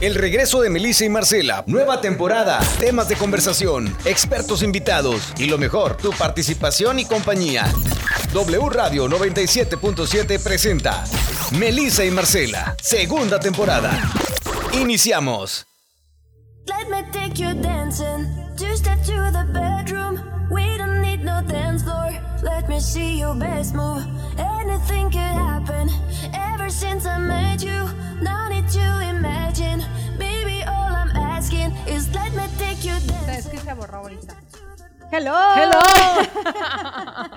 El regreso de Melissa y Marcela. Nueva temporada. Temas de conversación. Expertos invitados. Y lo mejor, tu participación y compañía. W Radio 97.7 presenta Melissa y Marcela. Segunda temporada. Iniciamos. Anything could happen. Ever since I met you, no need to imagine. Baby, all I'm asking is let me take you Es dancing. que se borró ahorita. Hello. Hello.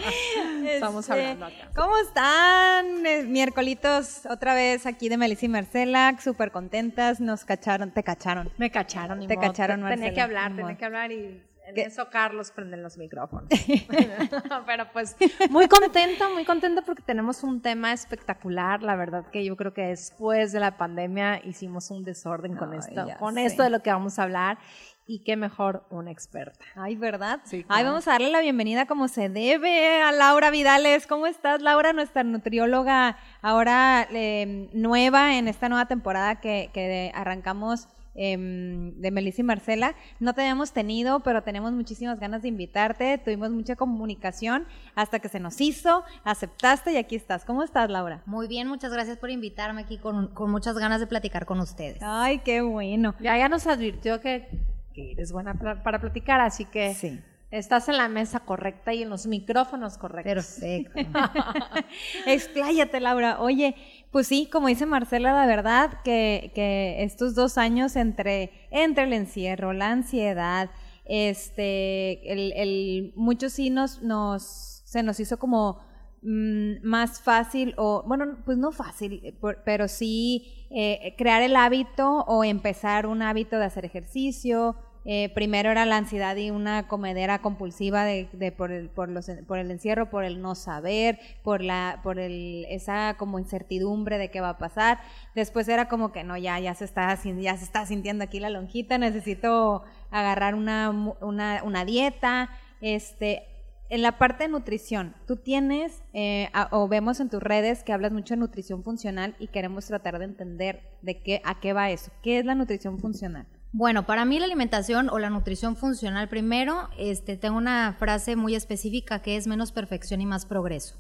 Este, hablando acá. ¿Cómo están? Es miércolitos otra vez aquí de Melissa y Marcela, súper contentas, nos cacharon, te cacharon. Me cacharon. Te modo. cacharon, Tenía Marcela, que hablar, tenía que hablar y en ¿Qué? eso Carlos prende los micrófonos. Pero pues muy contenta, muy contenta porque tenemos un tema espectacular. La verdad que yo creo que después de la pandemia hicimos un desorden con esto, con sé. esto de lo que vamos a hablar. Y qué mejor una experta. Ay, ¿verdad? Sí, Ay, vamos a darle la bienvenida como se debe a Laura Vidales. ¿Cómo estás, Laura, nuestra nutrióloga ahora eh, nueva en esta nueva temporada que, que arrancamos em, de Melissa y Marcela? No te habíamos tenido, pero tenemos muchísimas ganas de invitarte. Tuvimos mucha comunicación hasta que se nos hizo, aceptaste y aquí estás. ¿Cómo estás, Laura? Muy bien, muchas gracias por invitarme aquí con, con muchas ganas de platicar con ustedes. Ay, qué bueno. Ya, ya nos advirtió que, que eres buena para platicar, así que Sí. estás en la mesa correcta y en los micrófonos correctos. Perfecto. Expláyate, Laura. Oye, pues sí, como dice Marcela, la verdad que, que estos dos años entre, entre el encierro, la ansiedad, este, el, el, muchos sí nos, nos, se nos hizo como mm, más fácil, o bueno, pues no fácil, eh, pero sí eh, crear el hábito o empezar un hábito de hacer ejercicio. Eh, primero era la ansiedad y una comedera compulsiva de, de por, el, por, los, por el encierro, por el no saber, por la, por el, esa como incertidumbre de qué va a pasar. Después era como que no, ya, ya se está, ya se está sintiendo aquí la lonjita, necesito agarrar una, una, una dieta. Este, en la parte de nutrición, tú tienes eh, o vemos en tus redes que hablas mucho de nutrición funcional y queremos tratar de entender de qué a qué va eso. ¿Qué es la nutrición funcional? Bueno, para mí la alimentación o la nutrición funcional, primero, este, tengo una frase muy específica que es menos perfección y más progreso.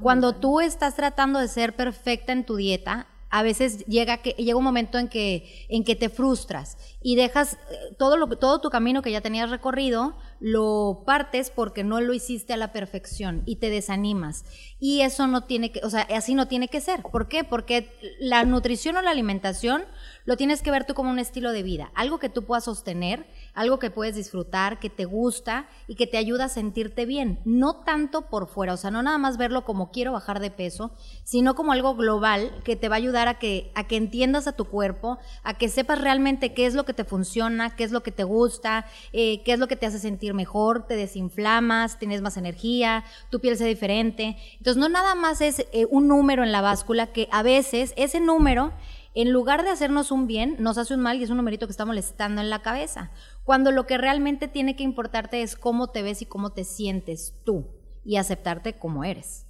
Cuando tú estás tratando de ser perfecta en tu dieta, a veces llega, que, llega un momento en que, en que te frustras y dejas eh, todo, lo, todo tu camino que ya tenías recorrido, lo partes porque no lo hiciste a la perfección y te desanimas. Y eso no tiene que, o sea, así no tiene que ser. ¿Por qué? Porque la nutrición o la alimentación lo tienes que ver tú como un estilo de vida, algo que tú puedas sostener, algo que puedes disfrutar, que te gusta y que te ayuda a sentirte bien, no tanto por fuera, o sea, no nada más verlo como quiero bajar de peso, sino como algo global que te va a ayudar a que a que entiendas a tu cuerpo, a que sepas realmente qué es lo que te funciona, qué es lo que te gusta, eh, qué es lo que te hace sentir mejor, te desinflamas, tienes más energía, tu piel se diferente. Entonces, no nada más es eh, un número en la báscula que a veces ese número en lugar de hacernos un bien, nos hace un mal y es un numerito que está molestando en la cabeza. Cuando lo que realmente tiene que importarte es cómo te ves y cómo te sientes tú y aceptarte como eres.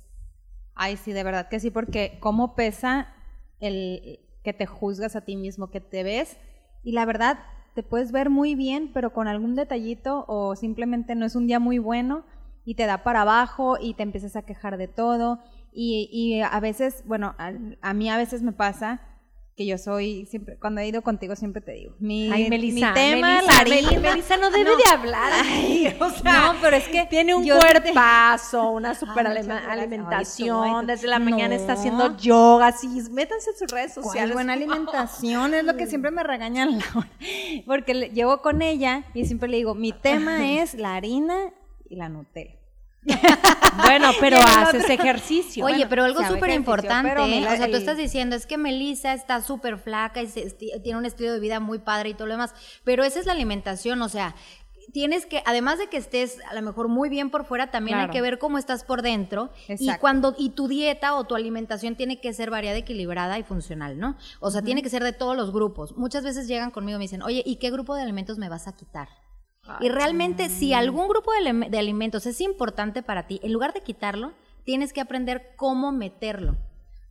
Ay, sí, de verdad que sí, porque cómo pesa el que te juzgas a ti mismo, que te ves y la verdad te puedes ver muy bien, pero con algún detallito o simplemente no es un día muy bueno y te da para abajo y te empiezas a quejar de todo y, a veces, bueno, a mí a veces me pasa que yo soy siempre cuando he ido contigo siempre te digo mi, Ay, Melissa, mi tema Melissa, la harina Mel- Melissa no debe de hablar así, o sea, no pero es que Tiene un cuerpazo, una super Ay, alima- muchas gracias. alimentación, Ay, desde la mañana está haciendo yoga, así, métanse en sus redes ¿Cuál sociales. buena alimentación es lo que siempre me regañan Laura. porque le- llevo con ella y siempre le digo mi tema es la harina y la Nutella Bueno, pero Y haces otro- ejercicio. Oye, Bueno, pero algo súper importante, o sea, tú estás diciendo, es que Melissa está súper flaca y se- tiene un estilo de vida muy padre y todo lo demás, pero esa es la alimentación, o sea, tienes que, además de que estés a lo mejor muy bien por fuera, también hay que ver cómo estás por dentro y Exacto. cuando y tu dieta o tu alimentación tiene que ser variada, equilibrada y funcional, ¿no? O sea, tiene que ser de todos los grupos. Muchas veces llegan conmigo y me dicen, oye, ¿y qué grupo de alimentos me vas a quitar? Y realmente, si algún grupo de, de alimentos es importante para ti, en lugar de quitarlo, tienes que aprender cómo meterlo.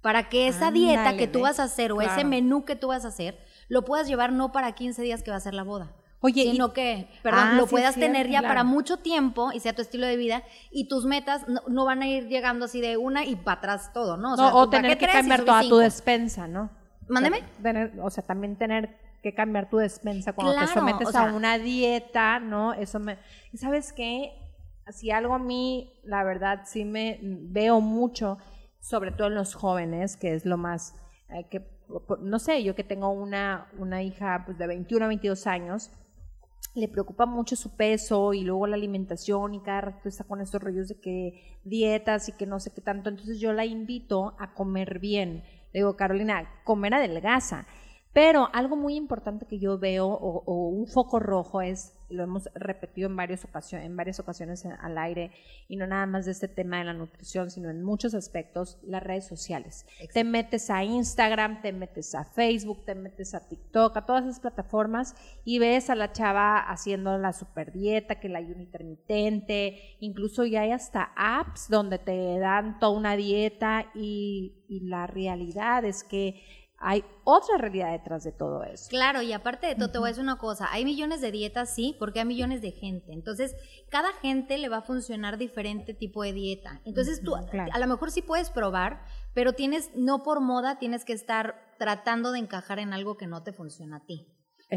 Para que esa dieta Ándale, que tú vas a hacer o ese Claro. menú que tú vas a hacer lo puedas llevar no para 15 días que va a ser la boda. Oye, sino y- que, perdón, Ah, lo sí, puedas cierto, tener ya claro. para mucho tiempo y sea tu estilo de vida y tus metas no, no van a ir llegando así de una y para atrás todo, ¿no? O, sea, no, o tú, ¿para tener que cambiar toda tu despensa, ¿no? Mándeme. O sea, o sea, también tener que cambiar tu despensa cuando te Claro, sometes o sea- a una dieta, ¿no? Eso me... ¿Y sabes qué? Si algo a mí, la verdad, sí me veo mucho, sobre todo en los jóvenes, que es lo más... eh, que No sé, yo que tengo una, una hija pues, de 21 a 22 años, le preocupa mucho su peso y luego la alimentación y cada rato está con estos rollos de que dietas y que no sé qué tanto. Entonces yo la invito a comer bien. Le digo, Carolina, comer adelgaza. Pero algo muy importante que yo veo o, o un foco rojo es, lo hemos repetido en varias ocasiones, en varias ocasiones al aire, y no nada más de este tema de la nutrición, sino en muchos aspectos, las redes sociales. Te metes a Instagram, te metes a Facebook, te metes a TikTok, a todas esas plataformas y ves a la chava haciendo la super dieta, que el ayuno intermitente, incluso ya hay hasta apps donde te dan toda una dieta y, y la realidad es que hay otra realidad detrás de todo eso. Claro, y aparte de todo, te voy a decir una cosa, hay millones de dietas, sí, porque hay millones de gente. Entonces, cada gente le va a funcionar diferente tipo de dieta. Entonces, tú claro. a lo mejor sí puedes probar, pero tienes, no por moda, tienes que estar tratando de encajar en algo que no te funciona a ti.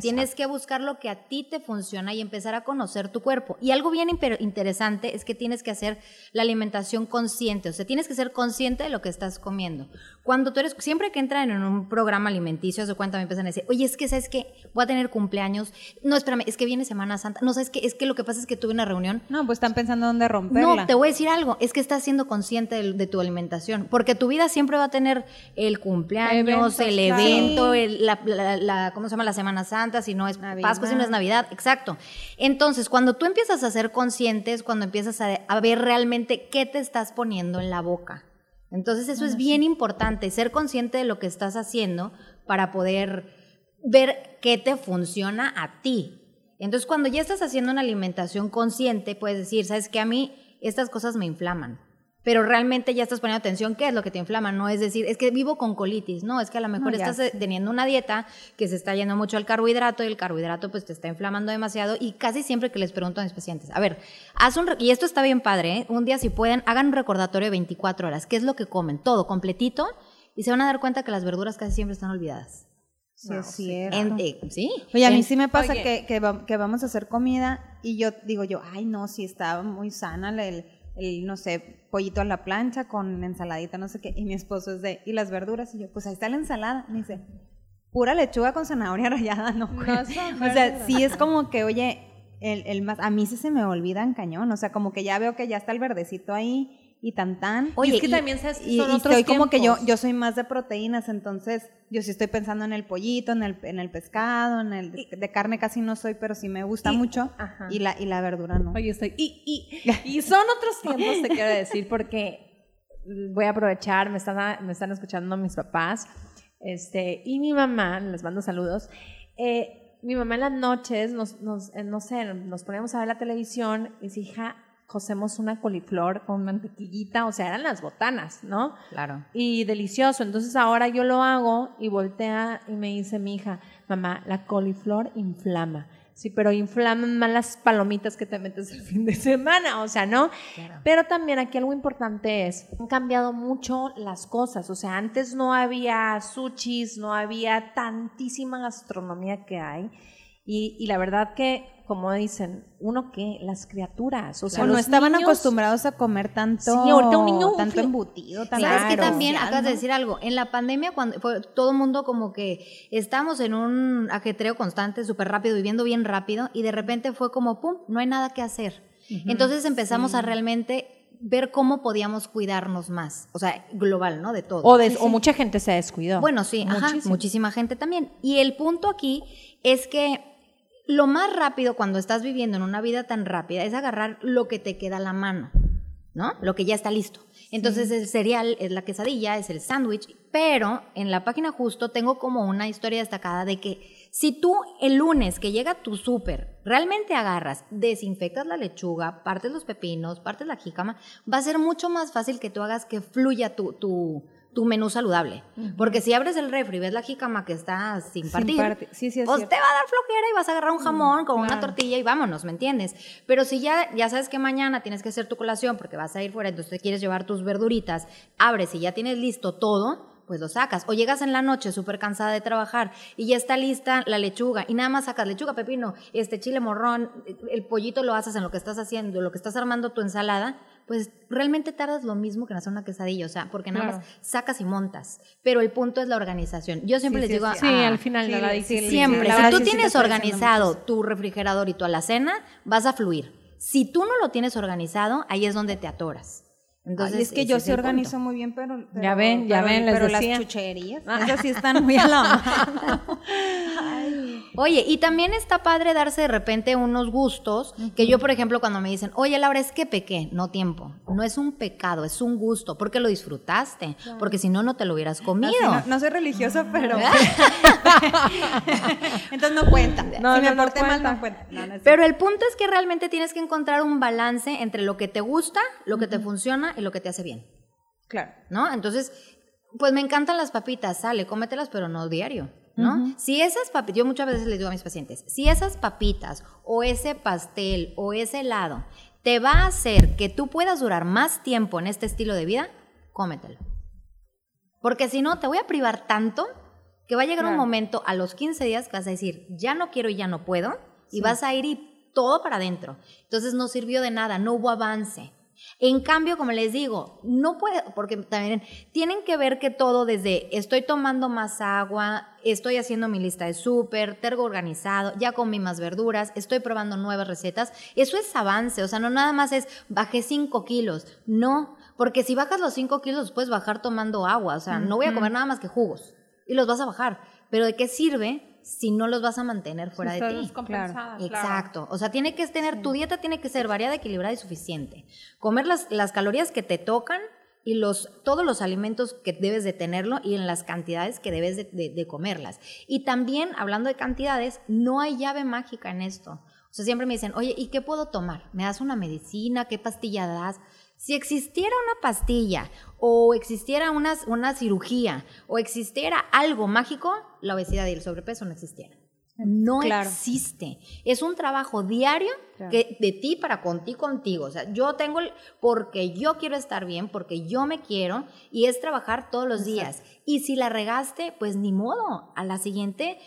Tienes que buscar lo que a ti te funciona y empezar a conocer tu cuerpo. Y algo bien interesante es que tienes que hacer la alimentación consciente, o sea, tienes que ser consciente de lo que estás comiendo. Cuando tú eres, siempre que entran en un programa alimenticio, se cuenta, me empiezan a decir, oye, es que, ¿sabes qué? Voy a tener cumpleaños. No, espérame, es que viene Semana Santa. No, ¿sabes qué? Es que lo que pasa es que tuve una reunión. No, pues están pensando dónde romperla. No, te voy a decir algo, es que estás siendo consciente de, de tu alimentación, porque tu vida siempre va a tener el cumpleaños, Eventos, el claro. evento, el- la, la- la- ¿cómo se llama? La Semana Santa, si no es Navidad. Pascua, si no es Navidad, exacto. Entonces, cuando tú empiezas a ser consciente es cuando empiezas a, a ver realmente qué te estás poniendo en la boca. Entonces, eso es bien importante, ser consciente de lo que estás haciendo para poder ver qué te funciona a ti. Entonces, cuando ya estás haciendo una alimentación consciente, puedes decir, ¿sabes qué? A mí estas cosas me inflaman. Pero realmente ya estás poniendo atención, ¿qué es lo que te inflama? No es decir, es que vivo con colitis. No, es que a lo mejor No, estás eh, teniendo una dieta que se está yendo mucho al carbohidrato y el carbohidrato pues te está inflamando demasiado. Y casi siempre que les pregunto a mis pacientes, a ver, haz un, y esto está bien padre, ¿eh? un día si pueden, hagan un recordatorio de 24 horas. ¿Qué es lo que comen? Todo, completito. Y se van a dar cuenta que las verduras casi siempre están olvidadas. Sí, es cierto. En- eh, sí. Oye, a mí sí me pasa que, que, va- que vamos a hacer comida y yo digo yo, ay no, sí estaba muy sana el, el, no sé, pollito a la plancha con ensaladita, no sé qué, y mi esposo es de, ¿y las verduras? Y yo, pues ahí está la ensalada, me dice, pura lechuga con zanahoria rallada, no, güey". No O sea, sí es como que, oye, el, el más, a mí sí se me olvidan cañón, o sea, como que ya veo que ya está el verdecito ahí y tan tan. Oye, Y es que también sabes son y otros soy como que yo, tiempos. yo soy más de proteínas, entonces yo sí estoy pensando en el pollito, en el, en el pescado, en el de, de carne casi no soy, pero sí me gusta mucho ajá. y la y la verdura no. Oye, estoy. Y, y, y son otros tiempos, te quiero decir, porque voy a aprovechar, me están, me están escuchando mis papás, este, y mi mamá, les mando saludos. eh, mi mamá en las noches, nos, nos, eh, no sé, nos poníamos a ver la televisión y dice, hija, cocemos una coliflor con mantequillita, o sea, eran las botanas, ¿no? Claro. y delicioso. Entonces ahora yo lo hago y voltea y me dice mi hija, mamá, la coliflor inflama. Sí, pero inflaman más las palomitas que te metes el fin de semana, o sea, ¿no? Pero también aquí algo importante es, han cambiado mucho las cosas, o sea, antes no había sushis, no había tantísima gastronomía que hay. Y, y la verdad que, como dicen, uno que las criaturas, o sea, no estaban niños- acostumbrados a comer tanto, Sí, ahorita un niño- tanto embutido, tanto ¿Sabes que Claro. también artificial, acabas de decir algo? En la pandemia, cuando fue todo el mundo como que estábamos en un ajetreo constante, súper rápido, viviendo bien rápido, y de repente fue como, pum, no hay nada que hacer. Entonces empezamos a realmente ver cómo podíamos cuidarnos más, o sea, global, ¿no? De todo. O, o mucha gente se descuidó. Bueno, sí, ajá, muchísima gente también. Y el punto aquí es que lo más rápido cuando estás viviendo en una vida tan rápida es agarrar lo que te queda a la mano, ¿no? Lo que ya está listo. Entonces el cereal es la quesadilla, es el sándwich, pero en la página justo tengo como una historia destacada de que si tú el lunes que llega tu súper realmente agarras, desinfectas la lechuga, partes los pepinos, partes la jícama, va a ser mucho más fácil que tú hagas que fluya tu, tu, tu menú saludable. Porque si abres el refri y ves la jícama que está sin Sin partir, sí, sí, pues cierto. te va a dar flojera y vas a agarrar un jamón con una tortilla y vámonos, ¿me entiendes? Pero si ya, ya sabes que mañana tienes que hacer tu colación porque vas a ir fuera, entonces te quieres llevar tus verduritas, abres y ya tienes listo todo, pues lo sacas. O llegas en la noche súper cansada de trabajar y ya está lista la lechuga y nada más sacas lechuga, pepino, este chile morrón, el pollito lo haces en lo que estás haciendo, lo que estás armando tu ensalada, pues realmente tardas lo mismo que en hacer una quesadilla, o sea, porque nada Claro. más sacas y montas. Pero el punto es la organización. Yo siempre Sí, les digo, sí. Sí, al final de la disciplina. Siempre. si tú tienes organizado tu refrigerador y tu alacena, vas a fluir. Si tú no lo tienes organizado, ahí es donde te atoras. Entonces, Ay, es que yo sí el punto. organizo muy bien, pero, pero- Ya ven, ya pero- ven, les pero decía. las chucherías, esas sí están muy a la mano. Oye, y también está padre darse de repente unos gustos, que yo, por ejemplo, cuando me dicen, oye, Laura, es que pequé, no tiempo. No es un pecado, es un gusto, porque lo disfrutaste, porque si no, no te lo hubieras comido. Así, no, no soy religiosa, pero... Entonces no cuenta. No, si me no, no porté mal, no cuenta. No, no Pero el punto es que realmente tienes que encontrar un balance entre lo que te gusta, lo que te funciona y lo que te hace bien. Claro. ¿no? Entonces, pues me encantan las papitas, sale, cómetelas, pero no diario, ¿no? Si esas papitas, yo muchas veces les digo a mis pacientes, si esas papitas o ese pastel o ese helado te va a hacer que tú puedas durar más tiempo en este estilo de vida, cómetelo. Porque si no, te voy a privar tanto que va a llegar un Claro. momento a los 15 días que vas a decir, ya no quiero y ya no puedo, y vas a ir y todo para adentro. Entonces no sirvió de nada, no hubo avance. En cambio, como les digo, no puede, porque también tienen que ver que todo desde estoy tomando más agua, estoy haciendo mi lista de súper, tergo organizado, ya comí más verduras, estoy probando nuevas recetas, eso es avance, o sea, no nada más es bajé 5 kilos, no, porque si bajas los 5 kilos los puedes bajar tomando agua, o sea, no voy a comer nada más que jugos y los vas a bajar, pero ¿de qué sirve si no los vas a mantener fuera de ti? claro. Exacto. O sea, tiene que tener, tu dieta tiene que ser variada, equilibrada y suficiente. Comer las, las calorías que te tocan y los, todos los alimentos que debes de tenerlo y en las cantidades que debes de, de- de comerlas. Y también, hablando de cantidades, no hay llave mágica en esto. O sea, siempre me dicen, oye, ¿y qué puedo tomar? ¿Me das una medicina? ¿Qué pastilla das? Si existiera una pastilla o existiera una, una cirugía o existiera algo mágico, la obesidad y el sobrepeso no existieran. No Claro. existe. Es un trabajo diario Claro. que de ti para contigo, contigo. O sea, yo tengo el, porque yo quiero estar bien, porque yo me quiero y es trabajar todos los días. Y si la regaste, pues ni modo. A la siguiente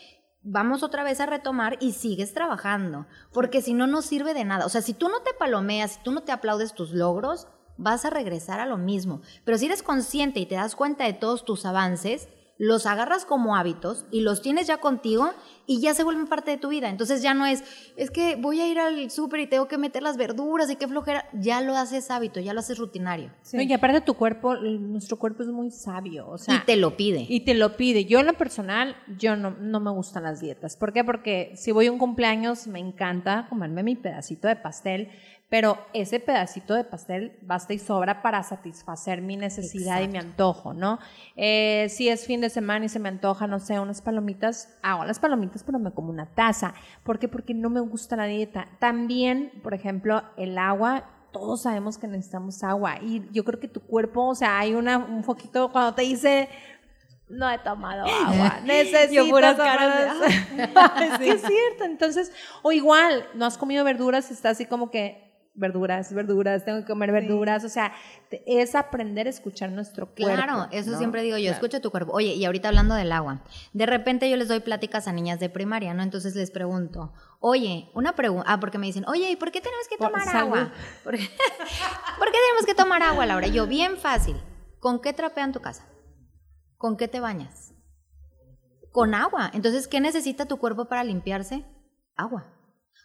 vamos otra vez a retomar y sigues trabajando, porque si no, no sirve de nada. O sea, si tú no te palomeas, si tú no te aplaudes tus logros, vas a regresar a lo mismo. Pero si eres consciente y te das cuenta de todos tus avances, los agarras como hábitos y los tienes ya contigo y ya se vuelven parte de tu vida. Entonces ya no es, es que voy a ir al súper y tengo que meter las verduras y qué flojera. Ya lo haces hábito, ya lo haces rutinario. No, y aparte tu cuerpo, nuestro cuerpo es muy sabio, o sea, y te lo pide. y te lo pide. Yo en lo personal, yo no, no me gustan las dietas. ¿Por qué? Porque si voy a un cumpleaños, me encanta comerme mi pedacito de pastel, pero ese pedacito de pastel basta y sobra para satisfacer mi necesidad y mi antojo, ¿no? Eh, si es fin de semana y se me antoja, no sé, unas palomitas, hago las palomitas, pero me como una taza. ¿Por qué? Porque no me gusta la dieta. También, por ejemplo, el agua todos sabemos que necesitamos agua y yo creo que tu cuerpo, o sea, hay una, un foquito cuando te dice, no he tomado agua, necesito puras tomar caras de, agua". Es que es cierto, entonces, o igual, no has comido verduras y está así como que verduras, verduras, tengo que comer verduras, o sea, es aprender a escuchar nuestro cuerpo. Claro, eso ¿no? siempre digo yo, Claro. escucha tu cuerpo. Oye, y ahorita hablando del agua, de repente yo les doy pláticas a niñas de primaria, ¿no? Entonces les pregunto, oye, una pregunta, ah, porque me dicen, oye, ¿y por qué tenemos que tomar agua? ¿Por qué, ¿Por qué tenemos que tomar agua, Laura? Yo, bien fácil, ¿con qué trapean tu casa? ¿Con qué te bañas? Con agua. Entonces, ¿qué necesita tu cuerpo para limpiarse? Agua.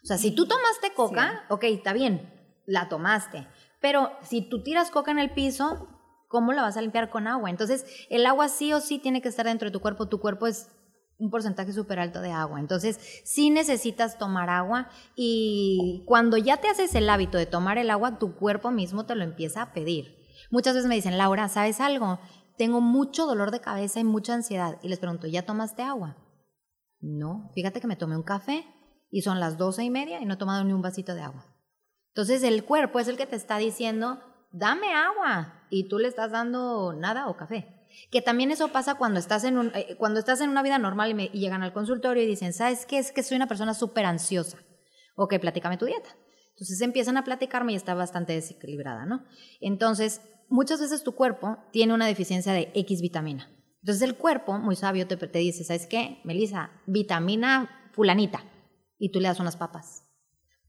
O sea, si tú tomaste coca, ok, está bien, la tomaste. Pero si tú tiras coca en el piso, ¿cómo la vas a limpiar con agua? Entonces, el agua sí o sí tiene que estar dentro de tu cuerpo. Tu cuerpo es un porcentaje súper alto de agua. Entonces, sí necesitas tomar agua y cuando ya te haces el hábito de tomar el agua, tu cuerpo mismo te lo empieza a pedir. Muchas veces me dicen, Laura, ¿sabes algo? Tengo mucho dolor de cabeza y mucha ansiedad. Y les pregunto, ¿ya tomaste agua? No, fíjate que me tomé un café y son las doce y media y no he tomado ni un vasito de agua. Entonces el cuerpo es el que te está diciendo, dame agua, y tú le estás dando nada o café. Que también eso pasa cuando estás en, eh, cuando estás en una vida normal y llegan al consultorio y dicen, ¿sabes qué? Es que soy una persona súper ansiosa. Ok, platícame tu dieta. Entonces empiezan a platicarme y está bastante desequilibrada, ¿no? Entonces, muchas veces tu cuerpo tiene una deficiencia de X vitamina. Entonces el cuerpo, muy sabio, te, te dice, ¿sabes qué? Melissa, vitamina fulanita. Y tú le das unas papas.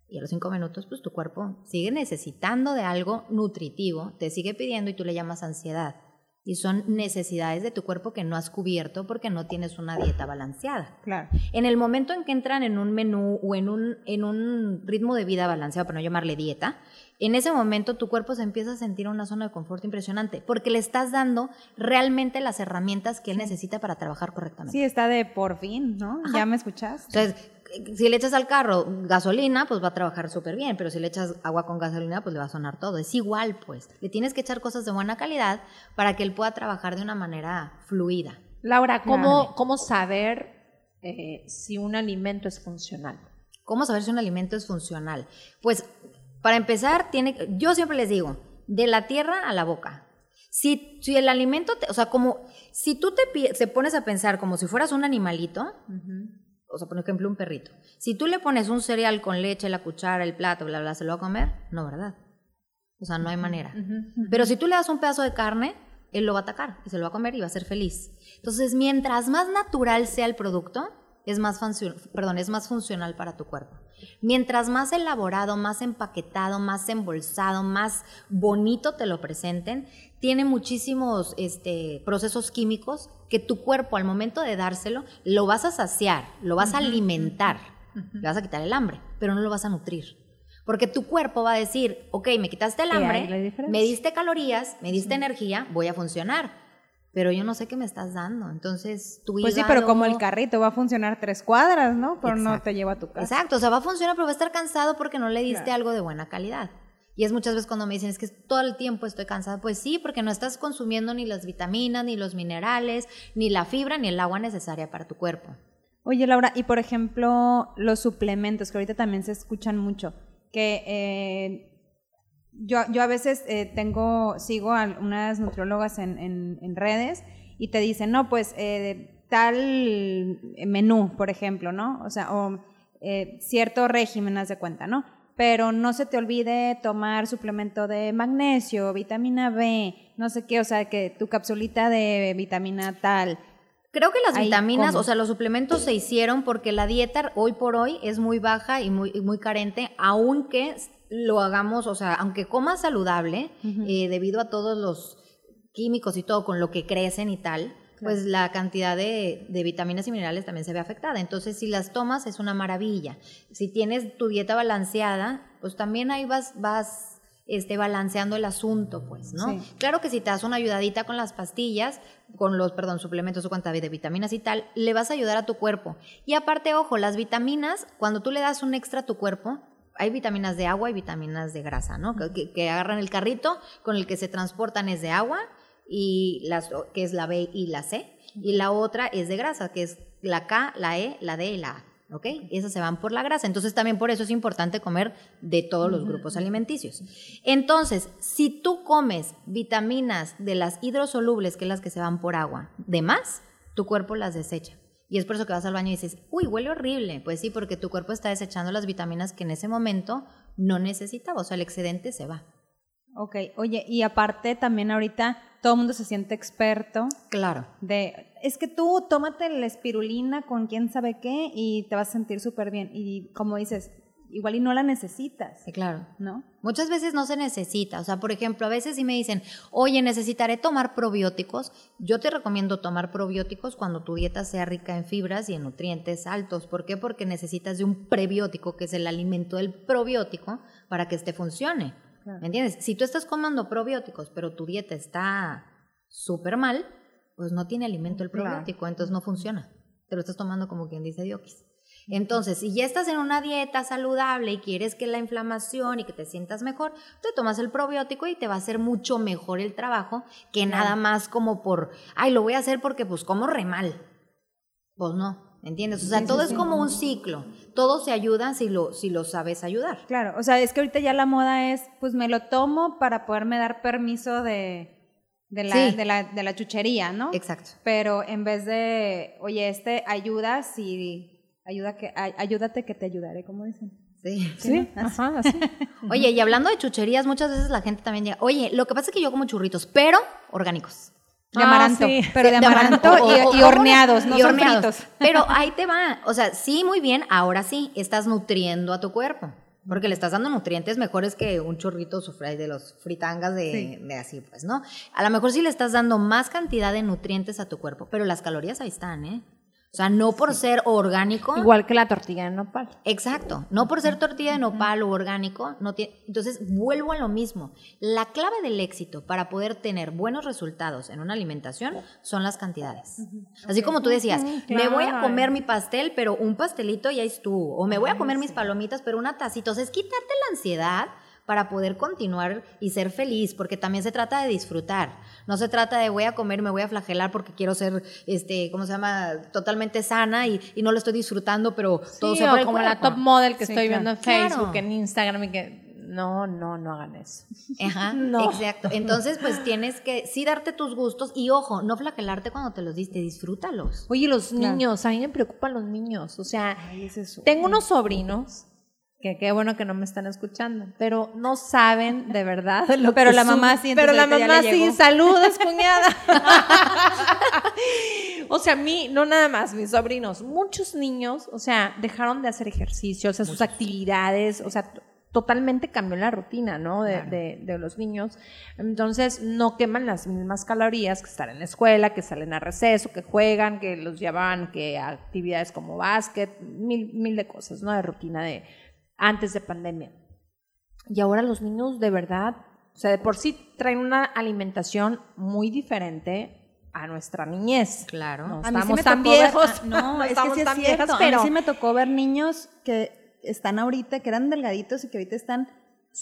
Y a los cinco minutos, pues tu cuerpo sigue necesitando de algo nutritivo, te sigue pidiendo y tú le llamas ansiedad. Y son necesidades de tu cuerpo que no has cubierto porque no tienes una dieta balanceada. Claro. En el momento en que entran en un menú o en un, en un ritmo de vida balanceado, para no llamarle dieta, en ese momento tu cuerpo se empieza a sentir una zona de confort impresionante porque le estás dando realmente las herramientas que él necesita para trabajar correctamente. Sí, está de por fin, ¿no? ¿Ya me escuchas? Entonces, si le echas al carro gasolina, pues va a trabajar súper bien, pero si le echas agua con gasolina, pues le va a sonar todo. Es igual, pues. Le tienes que echar cosas de buena calidad para que él pueda trabajar de una manera fluida. Laura, ¿cómo, Claro. cómo saber eh, si un alimento es funcional? ¿Cómo saber si un alimento es funcional? Pues, para empezar, tiene, yo siempre les digo, de la tierra a la boca. Si, si el alimento, te- o sea, como, si tú te, te pones a pensar como si fueras un animalito, o sea, por ejemplo, un perrito. Si tú le pones un cereal con leche, la cuchara, el plato, bla, bla, ¿se lo va a comer? No, ¿verdad? O sea, no hay manera. Pero si tú le das un pedazo de carne, él lo va a atacar y se lo va a comer y va a ser feliz. Entonces, mientras más natural sea el producto, es más, perdón, es más funcional para tu cuerpo. Mientras más elaborado, más empaquetado, más embolsado, más bonito te lo presenten, tiene muchísimos este, procesos químicos que tu cuerpo al momento de dárselo lo vas a saciar, lo vas a alimentar, le vas a quitar el hambre, pero no lo vas a nutrir. Porque tu cuerpo va a decir, ok, me quitaste el hambre, me diste calorías, me diste energía, voy a funcionar. Pero yo no sé qué me estás dando. Entonces, tu Pues sí, pero como el carrito va a funcionar tres cuadras, ¿no? Pero no te lleva a tu casa. Exacto, o sea, va a funcionar, pero va a estar cansado porque no le diste Claro. algo de buena calidad. Y es muchas veces cuando me dicen, es que todo el tiempo estoy cansada. Pues sí, porque no estás consumiendo ni las vitaminas, ni los minerales, ni la fibra, ni el agua necesaria para tu cuerpo. Oye, Laura, y por ejemplo, los suplementos, que ahorita también se escuchan mucho, que eh, yo, yo a veces eh, tengo, sigo a unas nutriólogas en, en- en redes y te dicen, no, pues eh, tal menú, por ejemplo, ¿no? O sea, o eh, cierto régimen, haz de cuenta, ¿no? Pero no se te olvide tomar suplemento de magnesio, vitamina B, no sé qué, o sea, que tu capsulita de vitamina tal. Creo que las Ahí, vitaminas, ¿cómo? o sea, los suplementos se hicieron porque la dieta hoy por hoy es muy baja y muy, y muy carente, aunque lo hagamos, o sea, aunque comas saludable, eh, debido a todos los químicos y todo con lo que crecen y tal, pues la cantidad de, de vitaminas y minerales también se ve afectada. Entonces, si las tomas es una maravilla. Si tienes tu dieta balanceada, pues también ahí vas, vas este, balanceando el asunto, pues, ¿no? Sí. Claro que si te das una ayudadita con las pastillas, con los, perdón, suplementos o cuanta de vitaminas y tal, le vas a ayudar a tu cuerpo. Y aparte, ojo, las vitaminas, cuando tú le das un extra a tu cuerpo, hay vitaminas de agua y vitaminas de grasa, ¿no? Que- agarran el carrito con el que se transportan es de agua y las que es la B y la C y la otra es de grasa, que es la K, la E, la D y la A. ¿Ok? Esas se van por la grasa. Entonces también por eso es importante comer de todos los grupos alimenticios. Entonces, si tú comes vitaminas de las hidrosolubles, que es las que se van por agua, de más, tu cuerpo las desecha. Y es por eso que vas al baño y dices, uy, huele horrible. Pues sí, porque tu cuerpo está desechando las vitaminas que en ese momento no necesitaba. O sea, el excedente se va. Ok, oye, y aparte también ahorita todo el mundo se siente experto Claro. de, es que tú tómate la espirulina con quién sabe qué y te vas a sentir súper bien. Y como dices, igual y no la necesitas, Sí, claro. ¿no? Muchas veces no se necesita. O sea, por ejemplo, a veces si me dicen, oye, necesitaré tomar probióticos. Yo te recomiendo tomar probióticos cuando tu dieta sea rica en fibras y en nutrientes altos. ¿Por qué? Porque necesitas de un prebiótico, que es el alimento del probiótico, para que este funcione. Claro. ¿Me entiendes? Si tú estás comiendo probióticos, pero tu dieta está súper mal, pues no tiene alimento el Claro. probiótico, entonces no funciona. Te lo estás tomando como quien dice diokis. Entonces, si ya estás en una dieta saludable y quieres que la inflamación y que te sientas mejor, te tomas el probiótico y te va a hacer mucho mejor el trabajo que nada más como por, ay, lo voy a hacer porque pues como re mal. Pues no, ¿entiendes? O sea, Sí, sí, todo es sí. como un ciclo. Todo se ayuda si lo, si lo sabes ayudar. Claro, o sea, es que ahorita ya la moda es, pues me lo tomo para poderme dar permiso de, de la, de la, de la chuchería, ¿no? Exacto. Pero en vez de, oye, este ayuda si ayuda que ay- ayúdate que te ayudaré, ¿cómo dicen? Sí. Sí, ajá, así. Oye, y hablando de chucherías, muchas veces la gente también llega, oye, lo que pasa es que yo como churritos, pero orgánicos. De Ah, amaranto, sí. pero de, De amaranto, amaranto, y, horneados, no y son horneados. fritos. Pero ahí te va. O sea, sí, muy bien, ahora sí, estás nutriendo a tu cuerpo. Porque le estás dando nutrientes mejores que un churrito sufre de los fritangas de, de así, pues, ¿no? A lo mejor sí le estás dando más cantidad de nutrientes a tu cuerpo, pero las calorías ahí están, ¿eh? O sea, no por ser orgánico. Igual que la tortilla de nopal. Exacto, no por ser tortilla de nopal o orgánico, no tiene, entonces vuelvo a lo mismo. La clave del éxito para poder tener buenos resultados en una alimentación son las cantidades. Así como tú decías, me voy a comer mi pastel, pero un pastelito ya estuvo, o me voy a comer mis palomitas, pero una tacita, o sea, es quitarte la ansiedad para poder continuar y ser feliz, porque también se trata de disfrutar. No se trata de voy a comer, me voy a flagelar porque quiero ser, este, ¿cómo se llama? Totalmente sana y, y no lo estoy disfrutando, pero todo se el como la top model que Sí, estoy claro. viendo en Claro. Facebook, en Instagram y que no, no, no hagan eso. Ajá, No. exacto. Entonces, pues tienes que sí darte tus gustos y ojo, no flagelarte cuando te los diste, disfrútalos. Oye, los Claro. niños, a mí me preocupan los niños. O sea, Ay, ese es tengo unos sobrinos que qué bueno que no me están escuchando, pero no saben de verdad lo Pero que la mamá sí, Pero la mamá sí, saludos, cuñada. o sea, a mí, no nada más, mis sobrinos, muchos niños, o sea, dejaron de hacer ejercicio, o sea, sus actividades, o sea, totalmente cambió la rutina, ¿no? De, de- de los niños. Entonces, no queman las mismas calorías que estar en la escuela, que salen a receso, que juegan, que los llevan, que a actividades como básquet, mil, mil de cosas, ¿no? De rutina de antes de pandemia. Y ahora los niños de verdad, o sea, de por sí traen una alimentación muy diferente a nuestra niñez. Claro. No A mí sí estamos tan ver- viejos. ah, no, es que estamos sí es tan cierto. viejas, A mí pero sí me tocó ver niños que están ahorita, que eran delgaditos y que ahorita están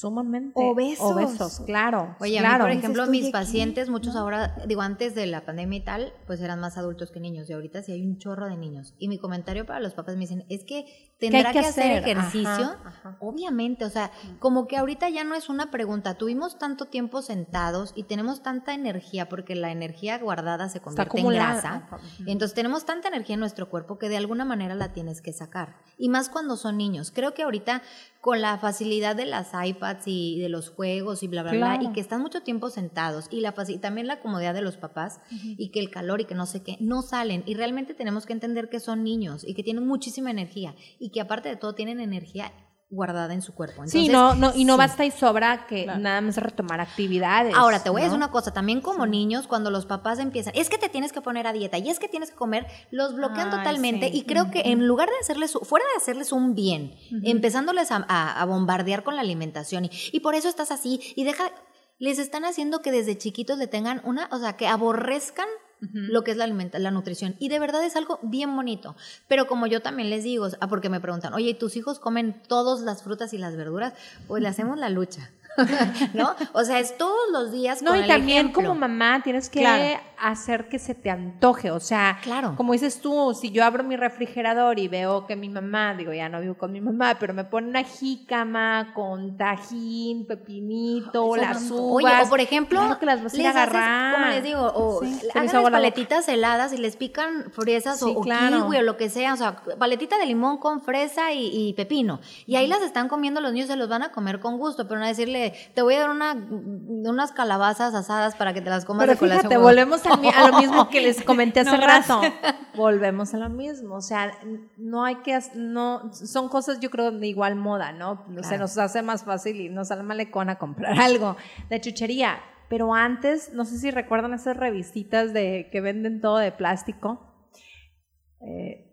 sumamente Obesos. obesos, claro. Oye, a claro. mí, por ejemplo, mis pacientes, muchos ahora, digo, antes de la pandemia y tal, pues eran más adultos que niños. Y ahorita sí hay un chorro de niños. Y mi comentario para los papás me dicen, es que tendrá que que, hacer, hacer? ejercicio. Ajá, ajá. Obviamente, o sea, como que ahorita ya no es una pregunta. Tuvimos tanto tiempo sentados y tenemos tanta energía, porque la energía guardada se convierte en grasa. Ajá. Entonces tenemos tanta energía en nuestro cuerpo que de alguna manera la tienes que sacar. Y más cuando son niños. Creo que ahorita con la facilidad de las iPads y de los juegos y bla, bla, bla, y que están mucho tiempo sentados y la faci- también la comodidad de los papás y que el calor y que no sé qué, no salen. Y realmente tenemos que entender que son niños y que tienen muchísima energía y que aparte de todo tienen energía guardada en su cuerpo. sí, no, no, y no sí. basta y sobra que nada más retomar actividades. Ahora, te voy a decir una cosa, también como niños, cuando los papás empiezan, es que te tienes que poner a dieta y es que tienes que comer, los bloquean Ay, totalmente sí. y creo que en lugar de hacerles, fuera de hacerles un bien, empezándoles a, a- a bombardear con la alimentación y, y por eso estás así y deja, les están haciendo que desde chiquitos le tengan una, o sea, que aborrezcan lo que es la, alimenta- la nutrición. Y de verdad es algo bien bonito. Pero como yo también les digo, ah, porque me preguntan, oye, ¿y tus hijos comen todas las frutas y las verduras? Pues le hacemos la lucha. ¿No? O sea, es todos los días No, con y el también ejemplo. como mamá tienes que Claro. hacer que se te antoje, o sea, Claro. como dices tú, si yo abro mi refrigerador y veo que mi mamá, digo, ya no vivo con mi mamá, pero me pone una jícama con tajín, pepinito, Eso las uvas. Oye, o por ejemplo, claro que las vas a les haces, agarrar. como les digo, o Sí, hagan las paletitas heladas y les pican fresas Sí, o, claro. kiwi o lo que sea, o sea, paletita de limón con fresa y, y pepino. Y ahí las están comiendo los niños, se los van a comer con gusto, pero no decirle, te voy a dar una, unas calabazas asadas para que te las comas Pero de colación. fíjate, huevo". volvemos mi- a lo mismo que les comenté hace No, rato. Volvemos a lo mismo. O sea, no hay que, no, son cosas yo creo de igual moda, ¿no? Se nos hace más fácil y nos sale malecón a comprar algo de chuchería. Pero antes, no sé si recuerdan esas revistitas de que venden todo de plástico. Eh,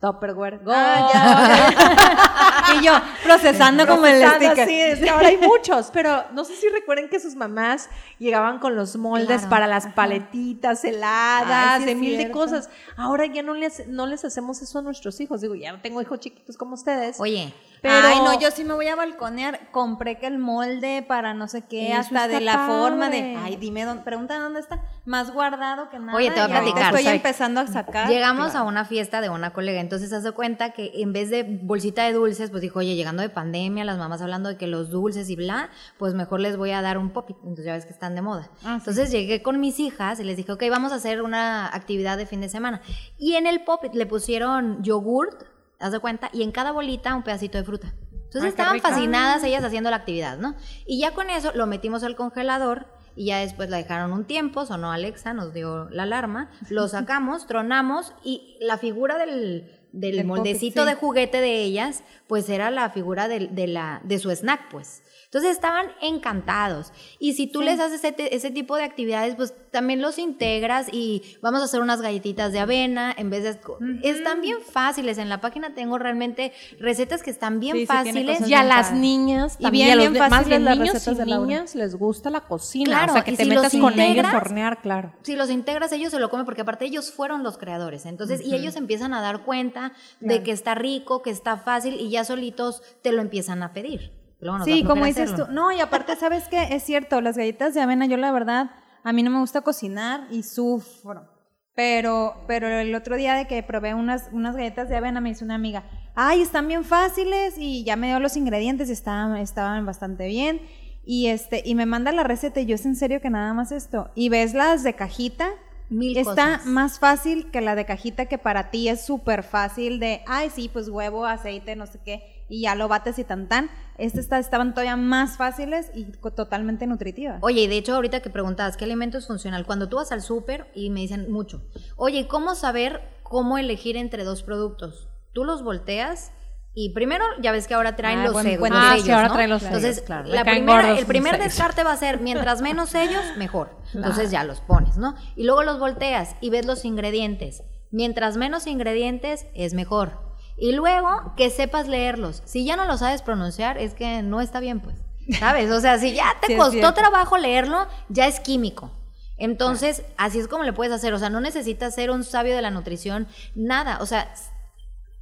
Tupperware. Go. y yo procesando como el sticker. sí, es que ahora hay muchos, pero no sé si recuerden que sus mamás llegaban con los moldes Claro, para las paletitas heladas, Ay, sí de mil de cosas. Ahora ya no les, no les hacemos eso a nuestros hijos. Digo, ya no tengo hijos chiquitos como ustedes. Oye, pero Ay, no, yo sí me voy a balconear. Compré que el molde para no sé qué, Eso hasta de la forma de. Ay, dime, dónde, pregunta dónde está. Más guardado que nada. Oye, te voy a platicar. Estoy O sea, empezando a sacar. Llegamos a una fiesta de una colega, entonces se hace cuenta que en vez de bolsita de dulces, pues dijo, oye, llegando de pandemia, las mamás hablando de que los dulces y bla, pues mejor les voy a dar un popit. Entonces ya ves que están de moda. Ah, sí. Entonces llegué con mis hijas y les dije, ok, vamos a hacer una actividad de fin de semana. Y en el popit le pusieron yogurt, haz de cuenta, y en cada bolita un pedacito de fruta. Entonces Ay, qué estaban fascinadas ellas haciendo la actividad, ¿no? Y ya con eso lo metimos al congelador y ya después la dejaron un tiempo, sonó Alexa, nos dio la alarma, lo sacamos, tronamos y la figura del, del moldecito sí. de juguete de ellas, pues era la figura de, la, de su snack, pues. Entonces estaban encantados. Y si tú les haces ese, ese tipo de actividades, pues también los integras y vamos a hacer unas galletitas de avena en vez de... Están bien fáciles. En la página tengo realmente recetas que están bien Sí, sí, fáciles. cosas Y a las niñas Y también, bien, a los bien de- más fáciles bien las niños recetas y de Laura. niñas les gusta la cocina. Claro, o sea, que y te si metas con ellos integras- a hornear, claro. Si los integras, ellos se lo comen porque aparte ellos fueron los creadores. Entonces, y ellos empiezan a dar cuenta de que está rico, que está fácil y ya solitos te lo empiezan a pedir. Luego nos da Sí, como dices hacerlo. tú. No, y aparte, ¿sabes qué? Es cierto, las galletas de avena, yo la verdad, a mí no me gusta cocinar y sufro. Pero, pero el otro día de que probé unas, unas galletas de avena, me dice una amiga, ay, están bien fáciles y ya me dio los ingredientes y estaban, estaban bastante bien. Y, este, y me manda la receta y yo es en serio que nada más esto. Y ves las de cajita, Mil está cosas. más fácil que la de cajita que para ti es súper fácil de, ay, sí, pues huevo, aceite, no sé qué, y ya lo bates y tan tan. Estas estaban todavía más fáciles y totalmente nutritivas. Oye, y de hecho, ahorita que preguntabas, ¿qué alimento es funcional? Cuando tú vas al súper y me dicen mucho, oye, ¿cómo saber cómo elegir entre dos productos? Tú los volteas y primero, ya ves que ahora traen Ah, los, buen- sellos, buen los Ah, sellos, sí, ahora ¿no? traen los Entonces, sellos, claro. la primera- el primer descarte va a ser, mientras menos sellos, mejor. Entonces ya los pones, ¿no? Y luego los volteas y ves los ingredientes. Mientras menos ingredientes, es mejor. Y luego, que sepas leerlos. Si ya no lo sabes pronunciar, es que no está bien, pues. ¿Sabes? O sea, si ya te Sí, costó trabajo leerlo, ya es químico. Entonces, así es como le puedes hacer. O sea, no necesitas ser un sabio de la nutrición, nada. O sea,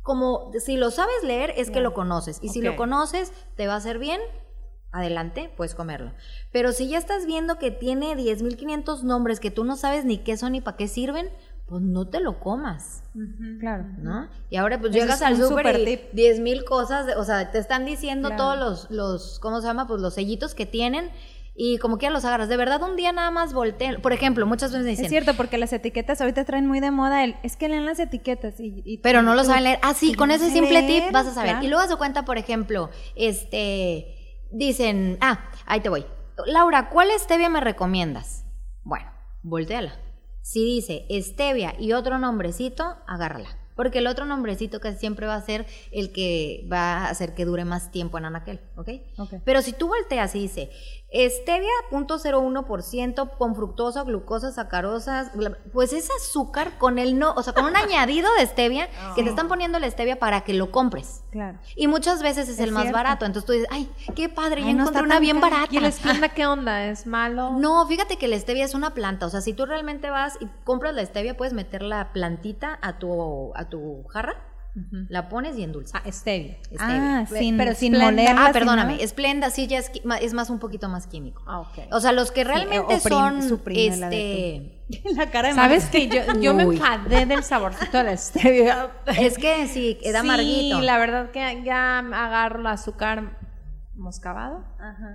como si lo sabes leer, es que lo conoces. Y si lo conoces, te va a hacer bien, adelante, puedes comerlo. Pero si ya estás viendo que tiene 10.500 nombres que tú no sabes ni qué son ni para qué sirven, pues no te lo comas. Claro. ¿no? Y ahora pues llegas al súper súper y tip. 10 mil cosas, de- o sea, te están diciendo Claro. todos los, los, ¿cómo se llama? Pues los sellitos que tienen y como quieran los agarras. De verdad, un día nada más volteen. Por ejemplo, muchas veces me dicen, Es cierto, porque las etiquetas ahorita traen muy de moda el, es que leen las etiquetas y... y- pero no lo saben leer. Ah, sí, con ese simple leer, tip vas a saber. claro. Y luego haz de cuenta, por ejemplo, este, dicen, ah, ahí te voy. Laura, ¿cuál stevia me recomiendas? Bueno, volteala. Si dice stevia y otro nombrecito, agárrala. Porque el otro nombrecito casi siempre va a ser el que va a hacer que dure más tiempo en anaquel, ¿ok? Ok. Pero si tú volteas y dice stevia 0.01% con fructosa, glucosa, sacarosas, pues es azúcar con el no, o sea, con un añadido de stevia que te están poniendo la stevia para que lo compres. Claro. Y muchas veces es, Es el más barato. Entonces tú dices, ay, qué padre, ya no encontré está una bien cara. barata. ¿Y el esplenda qué onda? ¿Es malo? No, fíjate que la stevia es una planta. O sea, si tú realmente vas y compras la stevia, puedes meter la plantita a tu, a tu jarra, la pones y endulza. Ah, stevia. Ah, Stevia. sin, Pero sin molerla, Ah, sin perdóname, nada. Splenda sí ya es, es más un poquito más químico. Ah, ok. O sea, los que realmente o prim- son suprime la este La cara de ¿Sabes que yo, yo me enfadé del saborcito de la stevia? es que sí, queda amarguito. Sí, la verdad que ya agarro el azúcar moscabado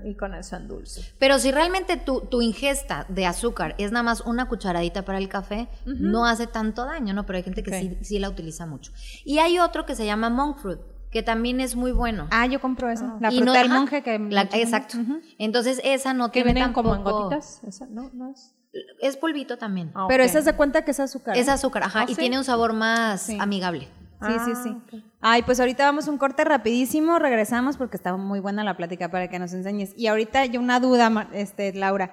y con eso endulzo. Pero si realmente tu, tu ingesta de azúcar es nada más una cucharadita para el café, no hace tanto daño, ¿no? Pero hay gente que Ok. sí, sí la utiliza mucho. Y hay otro que se llama monk fruit, que también es muy bueno. Ah, yo compro esa. La Y fruta no- del ajá, monje que... la- exacto. Ujú. Entonces esa no Que tiene vienen como en gotitas. ¿Esa? ¿No? ¿No es? Es polvito también. Ah, Pero ok. esa es de cuenta que es azúcar. Es azúcar, ajá, ¿Ah, y sí? tiene un sabor más Sí. amigable. Sí, sí, Ah, sí. ok. Ay, pues ahorita vamos a un corte rapidísimo, regresamos porque estaba muy buena la plática para que nos enseñes. Y ahorita yo una duda, este, Laura.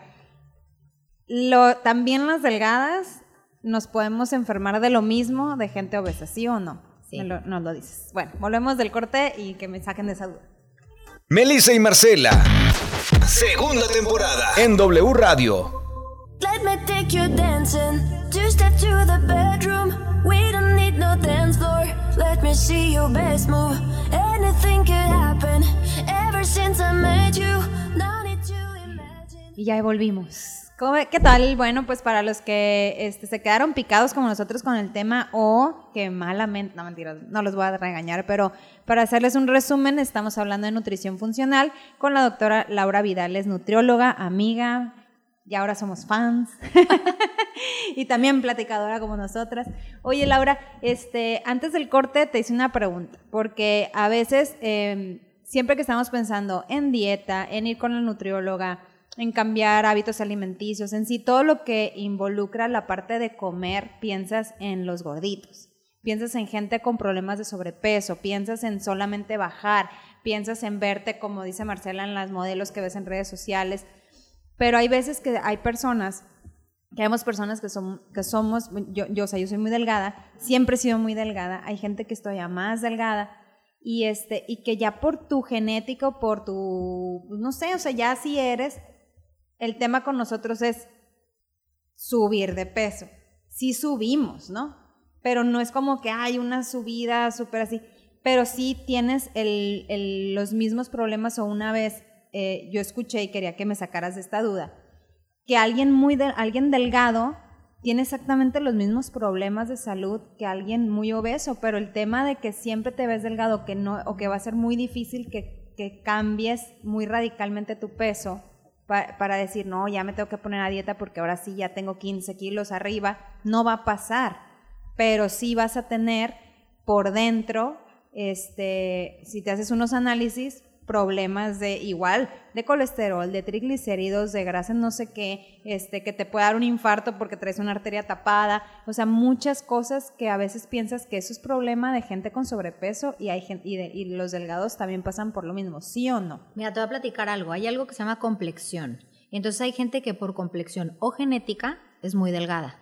Lo, También las delgadas nos podemos enfermar de lo mismo de gente obesa, ¿sí o no? Sí. Lo- nos lo dices. Bueno, volvemos del corte y que me saquen de esa duda. Melissa y Marcela. Segunda temporada. En W Radio. Let me take you dancing. Two step to the bedroom. We don't need no dance floor. Let me see your best move. Anything could happen. Ever since I met you, no need to imagine. Y ya volvimos ¿Cómo- ¿Qué tal? Bueno, pues para los que este, se quedaron picados como nosotros con el tema o que malamente, no mentiras, no los voy a regañar, pero para hacerles un resumen, estamos hablando de nutrición funcional con la doctora Laura Vidales, nutrióloga, amiga, y ahora somos fans. y también platicadora como nosotras. Oye, Laura, este, antes del corte te hice una pregunta, porque a veces, eh, siempre que estamos pensando en dieta, en ir con la nutrióloga, en cambiar hábitos alimenticios, en sí, todo lo que involucra la parte de comer, piensas en los gorditos. Piensas en gente con problemas de sobrepeso, piensas en solamente bajar, piensas en verte, como dice Marcela, en las modelos que ves en redes sociales. Pero hay veces que hay personas, que vemos personas que, son, que somos, yo, yo, o sea, yo soy muy delgada, siempre he sido muy delgada, hay gente que estoy ya más delgada y, este, y que ya por tu genético, por tu, no sé, o sea, ya si eres, el tema con nosotros es subir de peso. Sí subimos, ¿no? Pero no es como que hay una subida súper así, pero sí tienes el, el, los mismos problemas o una vez eh, yo escuché y quería que me sacaras de esta duda, que alguien muy alguien delgado tiene exactamente los mismos problemas de salud que alguien muy obeso, pero el tema de que siempre te ves delgado que no, o que va a ser muy difícil que, que cambies muy radicalmente tu peso pa, para decir, no, ya me tengo que poner a dieta porque ahora sí ya tengo 15 kilos arriba, no va a pasar, pero sí vas a tener por dentro, este, si te haces unos análisis, problemas de igual, de colesterol, de triglicéridos, de grasa no sé qué, este, que te puede dar un infarto porque traes una arteria tapada, o sea, muchas cosas que a veces piensas que eso es problema de gente con sobrepeso y hay gente, y, de, y los delgados también pasan por lo mismo, ¿sí o no? Mira, te voy a platicar algo, hay algo que se llama complexión. Entonces hay gente que por complexión o genética es muy delgada.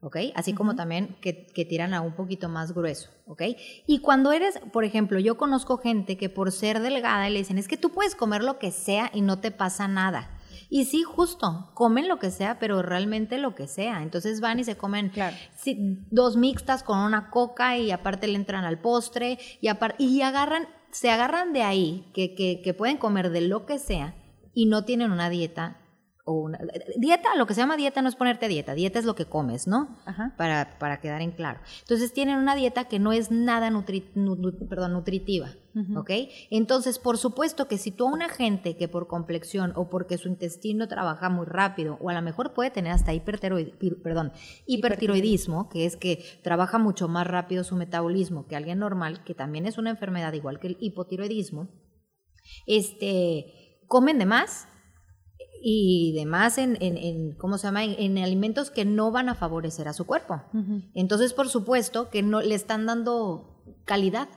¿Ok? Así uh -huh. como también que, que, tiran a un poquito más grueso, ¿ok? Y cuando eres, por ejemplo, yo conozco gente que por ser delgada le dicen, es que tú puedes comer lo que sea y no te pasa nada. Y sí, justo, comen lo que sea, pero realmente lo que sea. Entonces van y se comen claro. sí, dos mixtas con una coca y aparte le entran al postre y, aparte, y agarran, se agarran de ahí, que, que, que pueden comer de lo que sea y no tienen una dieta una, dieta, lo que se llama dieta no es ponerte dieta, dieta es lo que comes, ¿no? Ajá. Para, para quedar en claro. Entonces tienen una dieta que no es nada nutri, nu, perdón, nutritiva, uh -huh. ¿ok? Entonces, por supuesto que si tú a una gente que por complexión o porque su intestino trabaja muy rápido, o a lo mejor puede tener hasta hipertiroid, perdón, hipertiroidismo, que es que trabaja mucho más rápido su metabolismo que alguien normal, que también es una enfermedad igual que el hipotiroidismo, este, comen de más, y demás en, en, en, ¿cómo se llama? En, en, alimentos que no van a favorecer a su cuerpo. Uh -huh. Entonces, por supuesto que no le están dando calidad.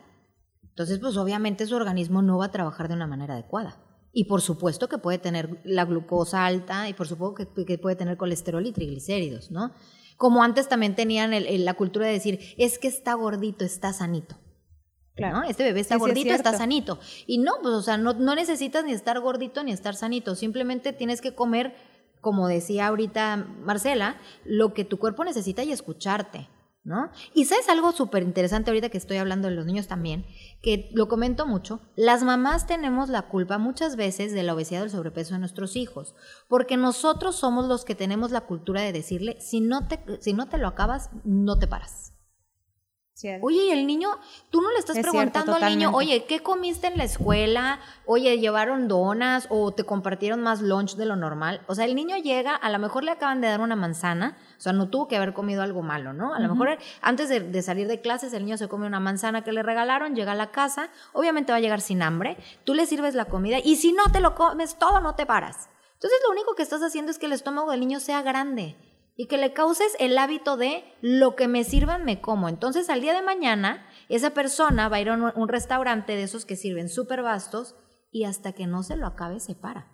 Entonces, pues obviamente su organismo no va a trabajar de una manera adecuada. Y por supuesto que puede tener la glucosa alta y por supuesto que, que puede tener colesterol y triglicéridos, ¿no? Como antes también tenían el, el, la cultura de decir, es que está gordito, está sanito. Claro. ¿no? Este bebé está sí, gordito, sí, está sanito. Y no, pues, o sea, no, no necesitas ni estar gordito ni estar sanito. Simplemente tienes que comer, como decía ahorita Marcela, lo que tu cuerpo necesita y escucharte. ¿No? Y sabes algo súper interesante ahorita que estoy hablando de los niños también, que lo comento mucho, las mamás tenemos la culpa muchas veces de la obesidad o el sobrepeso de nuestros hijos, porque nosotros somos los que tenemos la cultura de decirle, si no te, si no te lo acabas, no te paras. Cierto. Oye, y el niño, tú no le estás Es preguntando cierto, al niño, oye, ¿qué comiste en la escuela? Oye, ¿llevaron donas o te compartieron más lunch de lo normal? O sea, el niño llega, a lo mejor le acaban de dar una manzana, o sea, no tuvo que haber comido algo malo, ¿no? A lo mejor antes de, de salir de clases el niño se come una manzana que le regalaron, llega a la casa, obviamente va a llegar sin hambre, tú le sirves la comida y si no te lo comes todo, no te paras. Entonces lo único que estás haciendo es que el estómago del niño sea grande y que le causes el hábito de lo que me sirvan me como. Entonces al día de mañana esa persona va a ir a un, restaurante de esos que sirven súper vastos y hasta que no se lo acabe se para.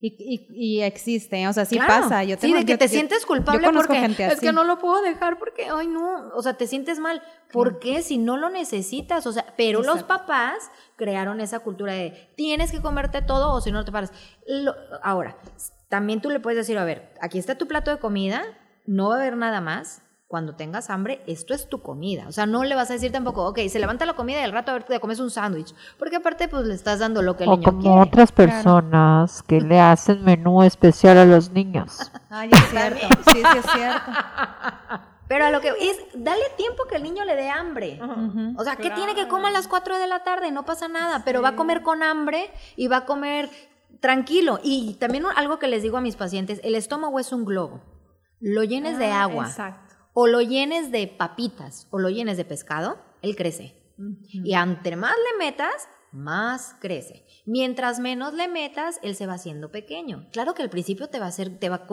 Y, y, y existe, o sea, sí Claro. pasa. Yo sí, tengo- de que yo- te yo- sientes culpable porque gente es que no lo puedo dejar porque, ay no, o sea, te sientes mal. ¿Por qué? Si no lo necesitas, o sea, pero los papás crearon esa cultura de tienes que comerte todo o si no no te paras. Lo- ahora, también tú le puedes decir, a ver, aquí está tu plato de comida, no va a haber nada más. cuando tengas hambre, esto es tu comida. O sea, no le vas a decir tampoco, ok, se levanta la comida y al rato a ver, te comes un sándwich. Porque aparte, pues le estás dando lo que el O niño como quiere. otras personas que le hacen menú especial a los niños. Ay, es cierto. Sí, sí, es cierto. Pero a lo que es, dale tiempo que el niño le dé hambre. O sea, ¿qué tiene que comer a las 4 de la tarde? No pasa nada, pero va a comer con hambre y va a comer tranquilo. Y también algo que les digo a mis pacientes, el estómago es un globo. Lo llenes de agua Exacto. o lo llenes de papitas o lo llenes de pescado, él crece. Y entre más le metas, más crece. Mientras menos le metas, él se va haciendo pequeño. Claro que al principio te va a hacer, te va a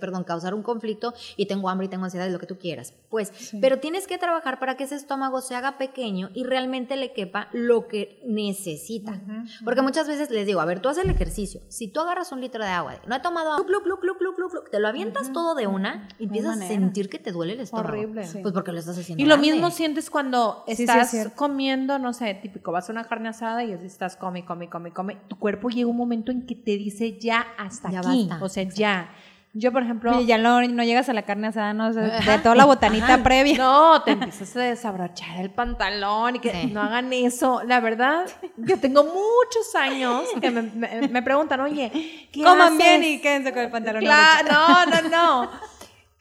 perdón, causar un conflicto y tengo hambre y tengo ansiedad, lo que tú quieras. Pues, pero tienes que trabajar para que ese estómago se haga pequeño y realmente le quepa lo que necesita. Porque muchas veces les digo, a ver, tú haces el ejercicio. Si tú agarras un litro de agua, no he tomado agua, te lo avientas todo de una y empiezas a sentir que te duele el estómago. Horrible. Sí. Pues porque lo estás haciendo Y lo grande. mismo sientes cuando sí, estás es comiendo, no sé, típico, vas a una carne asada y así estás come, come, come, come. Tu cuerpo llega un momento en que te dice ya hasta Ya aquí. basta. O sea, ya. Yo, por ejemplo. Y ya no, no llegas a la carne asada, no, O sea, de toda la botanita previa. No, te empiezas a desabrochar el pantalón y que Sí. no hagan eso. La verdad, yo tengo muchos años que me, me- me preguntan, oye, ¿qué Coman haces? bien y quédense con el pantalón. Claro, no, no, no.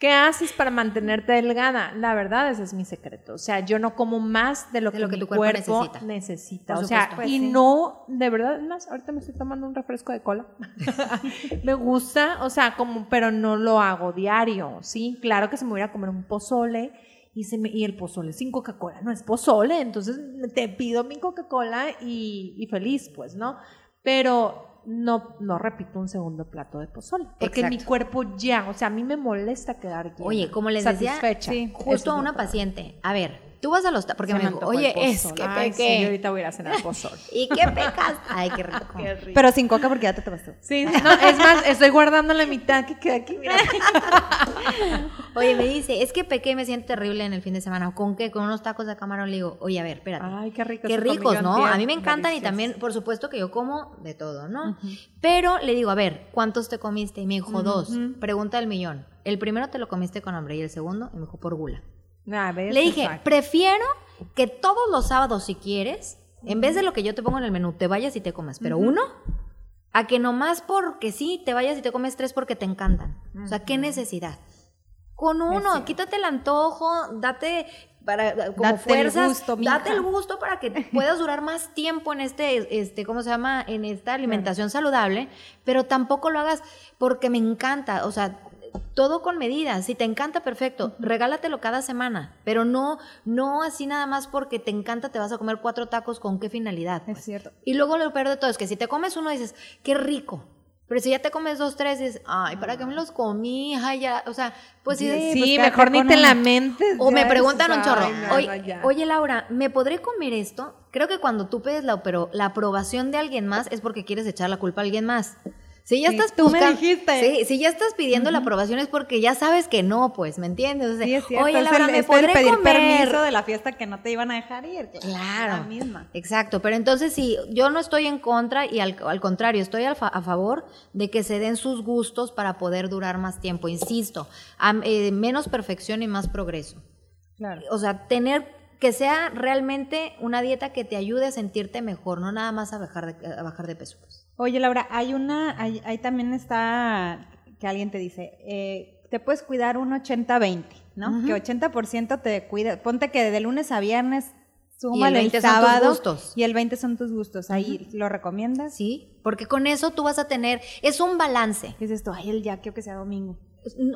¿Qué haces para mantenerte delgada? La verdad, ese es mi secreto. O sea, yo no como más de lo De que, lo que mi tu cuerpo cuerpo, necesita. o sea. Pues y sí. no, de verdad, más, ahorita me estoy tomando un refresco de cola. me gusta, o sea, como, pero no lo hago diario, ¿sí? Claro que se me voy a comer un pozole y, se me- y el pozole sin Coca-Cola no es pozole, entonces te pido mi Coca-Cola y, y feliz, pues, ¿no? Pero no, no repito un segundo plato de pozole, porque Exacto. mi cuerpo ya, o sea, a mí me molesta quedar llena, Oye, como les decía, satisfecha. sí, Justo a una paciente, a ver, tú vas a los... ta- Porque Se me me dijo, oye, el es que Ay, sí, pequé. yo ahorita voy a ir a cenar pozole. ¿Y qué pecas? Ay, qué rico. Qué rico. Pero sin coca porque ya te tomaste. Sí, no, es más, estoy guardando la mitad que queda aquí. Mira. Oye, me dice, es que pequé y me siento terrible en el fin de semana. ¿Con qué? Con unos tacos de camarón. Le digo, oye, a ver, espérate. Ay, qué rico. Qué ricos, ¿no? antier. A mí me encantan y también, por supuesto, que yo como de todo, ¿no? Pero le digo, a ver, ¿cuántos te comiste? Y me dijo, dos. Pregunta del millón. El primero te lo comiste con hambre y el segundo, y me dijo, por gula. Le dije, prefiero que todos los sábados, si quieres, en vez de lo que yo te pongo en el menú, te vayas y te comes, pero uno, a que nomás porque sí, te vayas y te comes tres porque te encantan. O sea, ¿qué necesidad? Con uno, quítate el antojo, date para como Date el gusto, date el gusto para que puedas durar más tiempo en este, este, ¿cómo se llama? En esta alimentación saludable, pero tampoco lo hagas porque me encanta, o sea, todo con medidas. Si te encanta, perfecto. Regálatelo cada semana. Pero no, no así nada más porque te encanta, te vas a comer cuatro tacos. ¿Con qué finalidad? Es cierto. Y luego lo peor de todo es que si te comes uno dices, qué rico. Pero si ya te comes dos, tres, dices, ay, ¿para qué me los comí? Ay, ya, o sea, pues sí. Sí, pues, mejor ni te lamentes. O me preguntan un chorro, oye, oye Laura, ¿me podré comer esto? Creo que cuando tú pides la, pero la aprobación de alguien más es porque quieres echar la culpa a alguien más. Si ya Sí, estás tú me buscando- dijiste. Sí, si ya estás pidiendo la aprobación es porque ya sabes que no, pues, ¿me entiendes? O sea, Sí, es cierto. Oye, es Laura, el, ¿me es el podré pedir comer? permiso de la fiesta que no te iban a dejar ir. Claro. La misma. Exacto, pero entonces sí, yo no estoy en contra y al, al contrario, estoy fa- a favor de que se den sus gustos para poder durar más tiempo. Insisto, am- eh, menos perfección y más progreso. Claro. O sea, tener que sea realmente una dieta que te ayude a sentirte mejor, no nada más a bajar de, a bajar de peso. pues. Oye, Laura, hay una, hay, ahí también está que alguien te dice, eh, te puedes cuidar un 80-20, ¿no? Ujú. Que 80% te cuida, ponte que de lunes a viernes, Y el súmale el, 20 son tus sábado gustos. y el 20 son tus gustos. Ahí lo recomiendas. ¿Sí? Porque con eso tú vas a tener, es un balance. ¿Qué es esto? Ay, el ya quiero que sea domingo.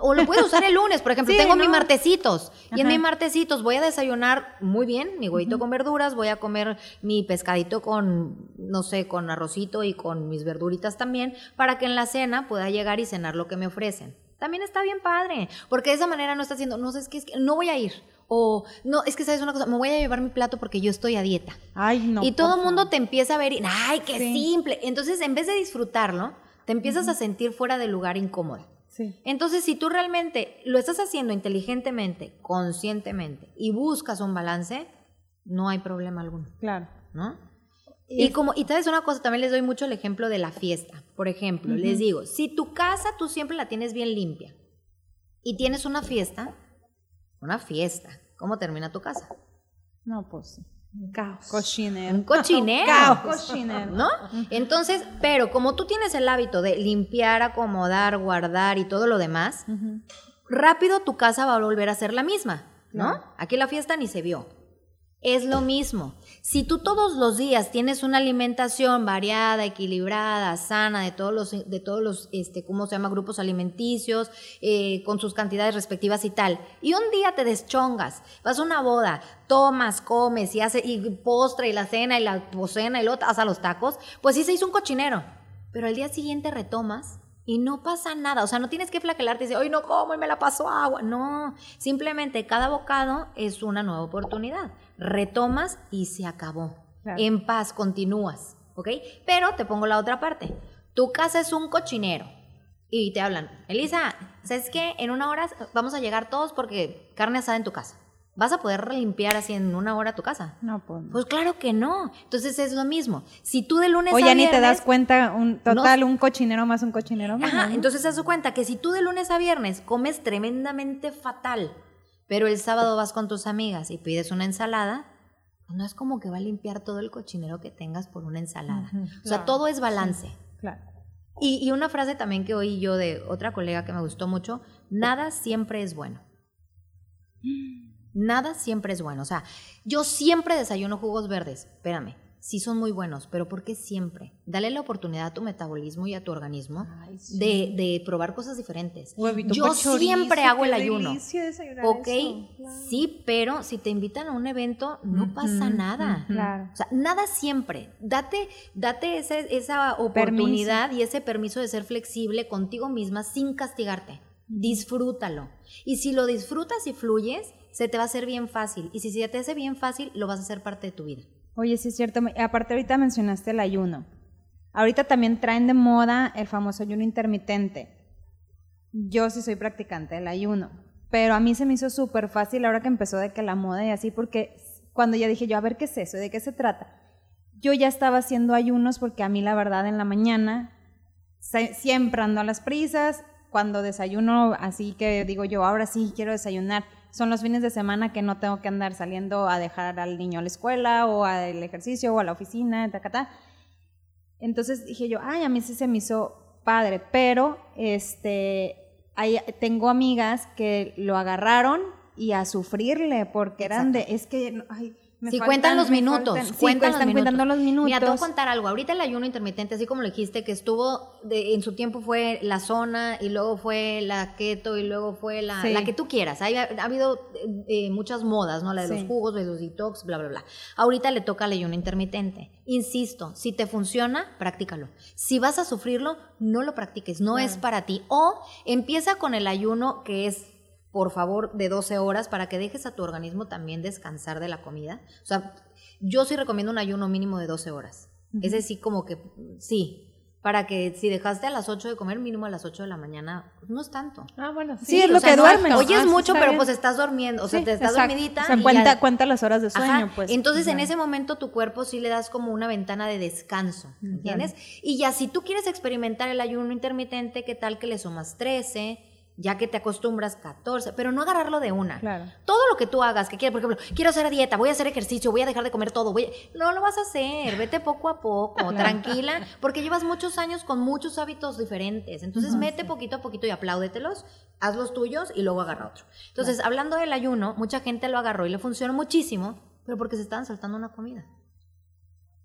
O lo puedes usar el lunes, por ejemplo. Sí, tengo ¿no? mis martesitos. Y en mis martesitos voy a desayunar muy bien, mi huevito con verduras, voy a comer mi pescadito con, no sé, con arrocito y con mis verduritas también, para que en la cena pueda llegar y cenar lo que me ofrecen. También está bien padre, porque de esa manera no está haciendo, no sé, es que, es que no voy a ir. O, no, es que sabes una cosa, me voy a llevar mi plato porque yo estoy a dieta. Ay, no. y todo el mundo te empieza a ver y, ay, qué Sí. simple. Entonces, en vez de disfrutarlo, te empiezas a sentir fuera del lugar incómodo. Sí. Entonces, si tú realmente lo estás haciendo inteligentemente, conscientemente y buscas un balance, no hay problema alguno, Claro. ¿no? Y como, y sabes una cosa, también les doy mucho el ejemplo de la fiesta. Por ejemplo, les digo, si tu casa tú siempre la tienes bien limpia y tienes una fiesta, una fiesta. ¿Cómo termina tu casa? No, pues sí. Un caos. Cochinero. Un cochinero. Caos. Cochinero. ¿No? Entonces, pero como tú tienes el hábito de limpiar, acomodar, guardar y todo lo demás, rápido tu casa va a volver a ser la misma, ¿no? Aquí la fiesta ni se vio. Es lo mismo. Si tú todos los días tienes una alimentación variada, equilibrada, sana, de todos los, de todos los, este, ¿cómo se llama? Grupos alimenticios, eh, con sus cantidades respectivas y tal, y un día te deschongas, vas a una boda, tomas, comes y hace, y postre y la cena y la poscena y luego hasta los tacos, pues sí se hizo un cochinero. Pero al día siguiente retomas y no pasa nada. O sea, no tienes que flagelarte y decir, hoy no como y me la paso agua. No, simplemente cada bocado es una nueva oportunidad. Retomas y se acabó. Claro. En paz, continúas. ¿Ok? Pero te pongo la otra parte. Tu casa es un cochinero. Y te hablan, Elisa, ¿sabes qué? En una hora vamos a llegar todos porque carne asada en tu casa. ¿Vas a poder limpiar así en una hora tu casa? No, pues. no. Pues claro que no. Entonces es lo mismo. Si tú de lunes O a ya ni te viernes- das cuenta, un total, un cochinero más un cochinero más. Ajá, ¿no? entonces haz de cuenta que si tú de lunes a viernes comes tremendamente fatal, pero el sábado vas con tus amigas y pides una ensalada, pues no es como que va a limpiar todo el cochinero que tengas por una ensalada. O sea, claro, todo es balance. Claro. Y, y una frase también que oí yo de otra colega que me gustó mucho, nada siempre es bueno. Nada siempre es bueno. O sea, yo siempre desayuno jugos verdes. Espérame, sí son muy buenos, pero ¿por qué siempre? Dale la oportunidad a tu metabolismo y a tu organismo Ay, sí. de, de probar cosas diferentes. Huevito yo chorizo, siempre hago el ayuno. Ok, eso, claro. sí, pero si te invitan a un evento, no pasa nada. Claro. O sea, nada siempre. Date, date esa oportunidad y ese permiso de ser flexible contigo misma sin castigarte. Disfrútalo. Y si lo disfrutas y fluyes, se te va a hacer bien fácil. Y si se te hace bien fácil, lo vas a hacer parte de tu vida. Oye, sí es cierto. Aparte ahorita mencionaste el ayuno. Ahorita también traen de moda el famoso ayuno intermitente. Yo sí soy practicante del ayuno, pero a mí se me hizo súper fácil ahora que empezó de que la moda y así, porque cuando ya dije yo, a ver qué es eso, de qué se trata. Yo ya estaba haciendo ayunos porque a mí la verdad en la mañana siempre ando a las prisas, cuando desayuno así que digo yo, ahora sí quiero desayunar. Son los fines de semana que no tengo que andar saliendo a dejar al niño a la escuela o al ejercicio o a la oficina, tacatá. Entonces dije yo, ay, a mí sí se me hizo padre, pero este, hay- tengo amigas que lo agarraron y a sufrirle porque eran de, es que, ay, me Si faltan- cuentan los minutos, faltan- sí, cuentan los están minutos. cuentando los minutos. Mira, te voy a contar algo. Ahorita el ayuno intermitente, así como lo dijiste, que estuvo, de- en su tiempo fue la zona y luego fue la keto y luego fue la, Sí. la que tú quieras. Hay- ha, habido eh, eh, muchas modas, ¿no? La de Sí. los jugos, de los detox, bla, bla, bla. Ahorita le toca el ayuno intermitente. Insisto, si te funciona, practícalo. Si vas a sufrirlo, no lo practiques, no es para ti. O empieza con el ayuno que es por favor, de 12 horas para que dejes a tu organismo también descansar de la comida. O sea, yo sí recomiendo un ayuno mínimo de 12 horas. Es decir, como que sí, para que si dejaste a las 8 de comer, mínimo a las 8 de la mañana, pues no es tanto. Ah, bueno, sí. Sí, es lo sea, que no- duermes. Hoy es Ah, mucho, pero bien. pues estás durmiendo, o sea, Sí, te estás exacto. dormidita. O sea, cuenta, ya- cuenta las horas de sueño, Ajá. pues. Entonces, en ese momento tu cuerpo sí le das como una ventana de descanso, ¿entiendes? Y ya si tú quieres experimentar el ayuno intermitente, ¿qué tal que le sumas 13? Ya que te acostumbras 14, pero no agarrarlo de una. Claro. Todo lo que tú hagas, que quieras, por ejemplo, quiero hacer dieta, voy a hacer ejercicio, voy a dejar de comer todo, voy a- no lo vas a hacer, vete poco a poco, tranquila, porque llevas muchos años con muchos hábitos diferentes. Entonces, mete poquito a poquito y apláudetelos, haz los tuyos y luego agarra otro. Entonces, hablando del ayuno, mucha gente lo agarró y le funcionó muchísimo, pero porque se estaban saltando una comida.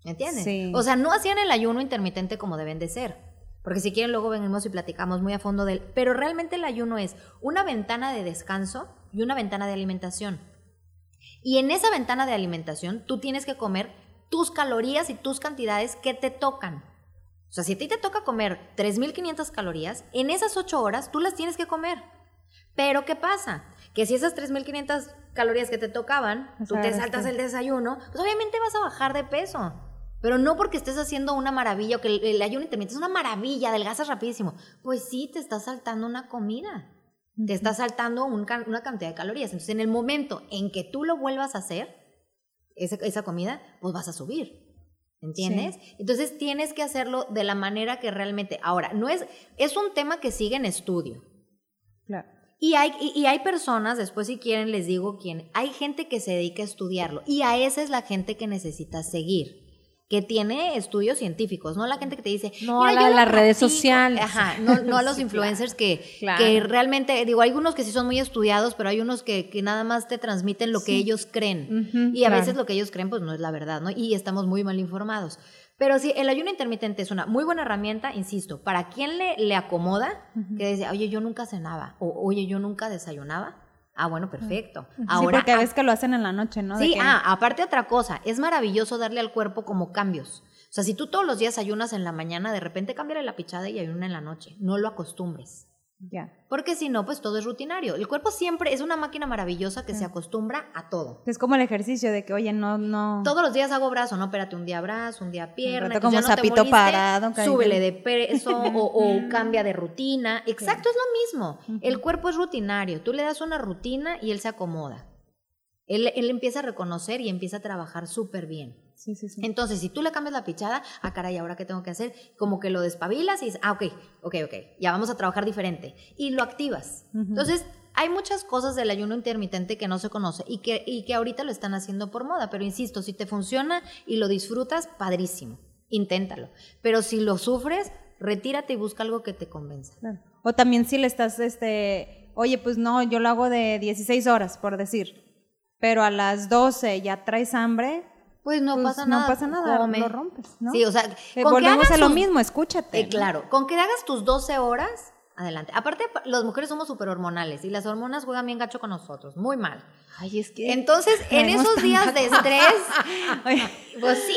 ¿Me entiendes? Sí. O sea, no hacían el ayuno intermitente como deben de ser. Porque si quieren luego venimos y platicamos muy a fondo de él. Pero realmente el ayuno es una ventana de descanso y una ventana de alimentación. Y en esa ventana de alimentación tú tienes que comer tus calorías y tus cantidades que te tocan. O sea, si a ti te toca comer 3.500 calorías, en esas 8 horas tú las tienes que comer. Pero ¿qué pasa? Que si esas 3.500 calorías que te tocaban, tú te saltas el desayuno, pues obviamente vas a bajar de peso. Pero no porque estés haciendo una maravilla o que el, el ayuno intermitente es una maravilla, adelgazas rapidísimo. Pues sí, te estás saltando una comida. Te estás saltando un una cantidad de calorías. Entonces, en el momento en que tú lo vuelvas a hacer, esa, esa comida, pues vas a subir. ¿Entiendes? Entonces tienes que hacerlo de la manera que realmente. Ahora, no es, es un tema que sigue en estudio. Claro. Y hay, y, y hay personas, después si quieren les digo quién, hay gente que se dedica a estudiarlo y a esa es la gente que necesitas seguir que tiene estudios científicos, no la gente que te dice, No "Mira, a la de las redes practico". sociales. Ajá, no, no a los influencers que, claro. que realmente, digo, hay unos que sí son muy estudiados, pero hay unos que, que nada más te transmiten lo que ellos creen. Y a claro. veces lo que ellos creen, pues no es la verdad, ¿no? Y estamos muy mal informados. Pero sí, el ayuno intermitente es una muy buena herramienta, insisto, para quien le, le acomoda, que dice, oye, yo nunca cenaba, o oye, yo nunca desayunaba. Ah, bueno, perfecto. sí, Ahora, porque a veces que lo hacen en la noche, ¿no? Sí, que- ah, aparte otra cosa, es maravilloso darle al cuerpo como cambios. O sea, si tú todos los días ayunas en la mañana, de repente cámbiale la pichada y ayuna en la noche. No lo acostumbres. Ya. Porque si no, pues todo es rutinario. El cuerpo siempre es una máquina maravillosa que se acostumbra a todo. Es como el ejercicio de que, oye, no, no. Todos los días hago brazo, no, espérate, un día brazo, un día pierna. rato entonces como ya no te sapito moriste, parado. Súbele de peso o, o cambia de rutina. Exacto, es lo mismo. El cuerpo es rutinario. Tú le das una rutina y él se acomoda. Él, él empieza a reconocer y empieza a trabajar súper bien. Sí, sí, sí. Entonces, si tú le cambias la pichada, ah, caray, ¿ahora qué tengo que hacer? Como que lo despabilas y dices, ah, ok, ok, ok, ya vamos a trabajar diferente. Y lo activas. Entonces, hay muchas cosas del ayuno intermitente que no se conoce y que, y que ahorita lo están haciendo por moda. Pero insisto, si te funciona y lo disfrutas, padrísimo. Inténtalo. Pero si lo sufres, retírate y busca algo que te convenza. Claro. O también si le estás, este, oye, pues no, yo lo hago de 16 horas, por decir, pero a las 12 ya traes hambre, Pues no pues pasa no nada. pasa nada, come. lo rompes, ¿no? Sí, o sea, Eh, con que volvemos hagas a lo sus- mismo, escúchate. Eh, ¿no? claro, con que hagas tus 12 horas, adelante. Aparte, pa- las mujeres somos súper hormonales y las hormonas juegan bien gacho con nosotros, muy mal. Ay, es que. Entonces, en esos días de estrés, pues sí,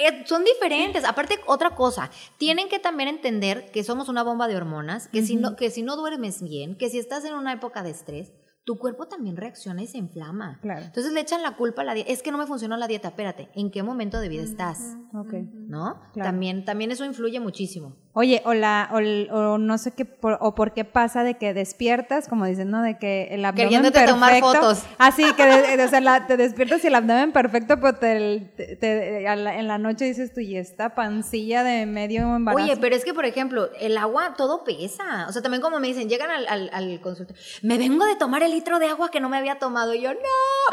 eh, son diferentes. Aparte, otra cosa, tienen que también entender que somos una bomba de hormonas, que, si no, que si no duermes bien, que si estás en una época de estrés, tu cuerpo también reacciona y se inflama. Claro. Entonces le echan la culpa a la dieta. Es que no me funcionó la dieta, espérate, ¿en qué momento de vida estás? ¿No? Claro. También, también eso influye muchísimo. Oye, o, la, o, o no sé qué, por, o por qué pasa de que despiertas, como dicen, ¿no? De que el abdomen Queriéndote perfecto. tomar fotos. Así que de- de- o sea, la- te despiertas y el abdomen perfecto, pero te, te- la- en la noche dices tú, y esta pancilla de medio embarazo. Oye, pero es que, por ejemplo, el agua todo pesa. O sea, también como me dicen, llegan al, al, al consultorio, me vengo de tomar el litro de agua que no me había tomado. Y yo, no,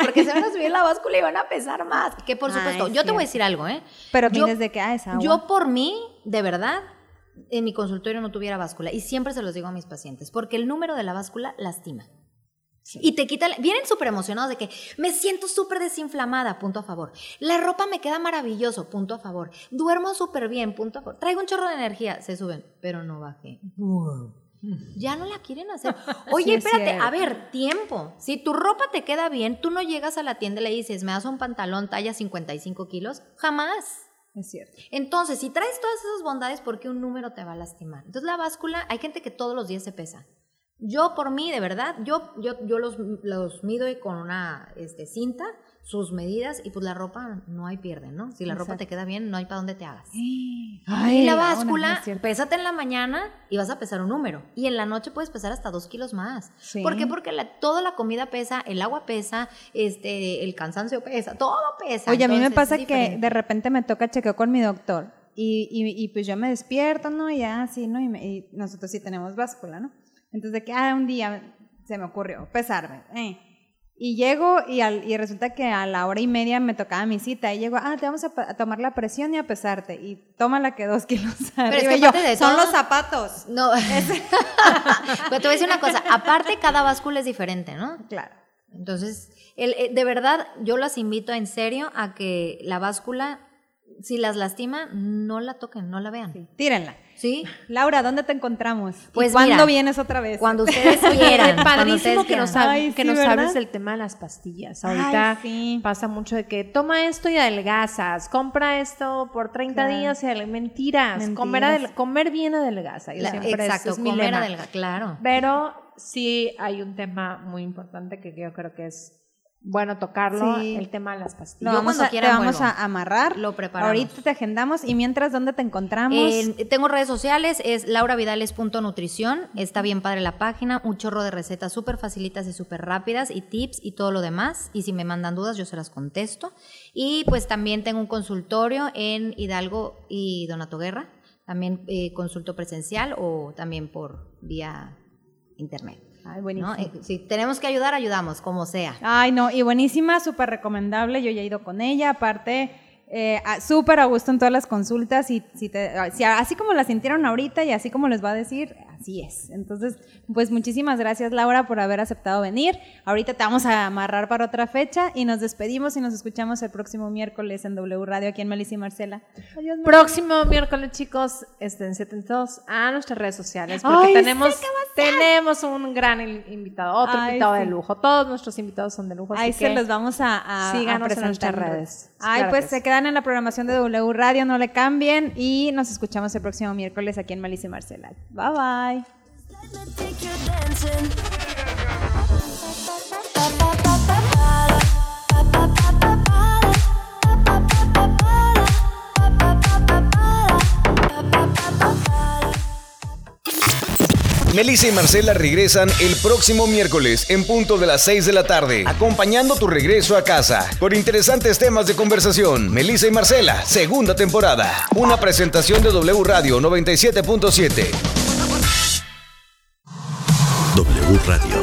porque se van a subir la báscula y van a pesar más. Que por Ay, supuesto, yo te voy a decir algo, ¿eh? Pero yo, de que, ah, es agua. yo por mí, de verdad, en mi consultorio no tuviera báscula. Y siempre se los digo a mis pacientes, porque el número de la báscula lastima. Y te quita, la- vienen súper emocionados de que me siento súper desinflamada, punto a favor. La ropa me queda maravilloso, punto a favor. Duermo súper bien, punto a favor. Traigo un chorro de energía, se suben, pero no bajé. Ya no la quieren hacer. Oye, Sí, espérate, a ver, tiempo. Si tu ropa te queda bien, tú no llegas a la tienda y le dices, me das un pantalón talla 55 kilos, jamás. Es cierto. Entonces, si traes todas esas bondades, ¿por qué un número te va a lastimar? Entonces, la báscula, hay gente que todos los días se pesa. Yo, por mí, de verdad, yo, yo, yo los, los mido con una este, cinta, sus medidas, y pues la ropa no hay pierde, ¿no? Si la ropa te queda bien, no hay para dónde te hagas. Ay, y la báscula, cierto. pésate en la mañana y vas a pesar un número. Y en la noche puedes pesar hasta dos kilos más. Sí. ¿Por qué? Porque la- toda la comida pesa, el agua pesa, este, el cansancio pesa, todo pesa. Oye, a mí me pasa que de repente me toca chequeo con mi doctor y, y, y pues yo me despierto, ¿no? Y así, ¿no? Y, me- y nosotros sí tenemos báscula, ¿no? Entonces de que, ah, un día se me ocurrió pesarme. eh. Y llego y, al- y resulta que a la hora y media me tocaba mi cita y llego, ah, te vamos a, tomar la presión y a pesarte. Y tómala que dos kilos arriba. es que yo, de son todo- los zapatos. No. Pero te voy a decir una cosa. Aparte, cada báscula es diferente, ¿no? Claro. Entonces, el- eh, de verdad, yo las invito en serio a que la báscula, si las lastima, no la toquen, no la vean. ¿Sí? Tírenla. Laura, ¿dónde te encontramos? ¿Y Pues ¿Cuándo mira, vienes otra vez? Cuando ustedes quieran. cuando Padrísimo que nos, hab- Ay, que sí, nos hables del tema de las pastillas. Ahorita Ay, sí. pasa mucho de que toma esto y adelgazas, compra esto por 30 Claro. días y mentiras. Mentiras. Comer, adel- comer bien adelgaza. Y Claro, siempre exacto, es mi comer lema. adelga, claro. Pero sí hay un tema muy importante que yo creo que es bueno tocarlo, Sí. el tema de las Lo pastillas. Yo vamos, cuando a, te vamos a amarrar. Lo preparamos. Ahorita te agendamos. Y mientras, ¿dónde te encontramos? Eh, tengo redes sociales, es lauravidales.nutrición, está bien padre la página, un chorro de recetas súper facilitas y súper rápidas y tips y todo lo demás. Y si me mandan dudas, yo se las contesto. Y pues también tengo un consultorio en Hidalgo y Donato Guerra, también eh, consulto presencial o también por vía internet. Ay, buenísimo. ¿no? Si tenemos que ayudar, ayudamos, como sea. Ay, no, y buenísima, súper recomendable. Yo ya he ido con ella. Aparte, eh, súper a gusto en todas las consultas. Y si te, si así como la sintieron ahorita y así como les va a decir, así es. Entonces, pues muchísimas gracias, Laura, por haber aceptado venir. Ahorita te vamos a amarrar para otra fecha y nos despedimos y nos escuchamos el próximo miércoles en W Radio aquí en Melissa y Marcela. Adiós, Mar- Próximo miércoles, chicos, estén atentos a nuestras redes sociales porque Ay, tenemos, tenemos un gran in- invitado, otro Ay, invitado de lujo. Todos nuestros invitados son de lujo. Ahí se los vamos a, a, síganos a en nuestras presentar redes. Ay, Claro pues se quedan en la programación de W Radio, no le cambien y nos escuchamos el próximo miércoles aquí en Melissa y Marcela. Bye bye. Melissa y Marcela regresan el próximo miércoles en punto de las 6 de la tarde, acompañando tu regreso a casa con interesantes temas de conversación. Melissa y Marcela, segunda temporada. Una presentación de W Radio 97.7. Radio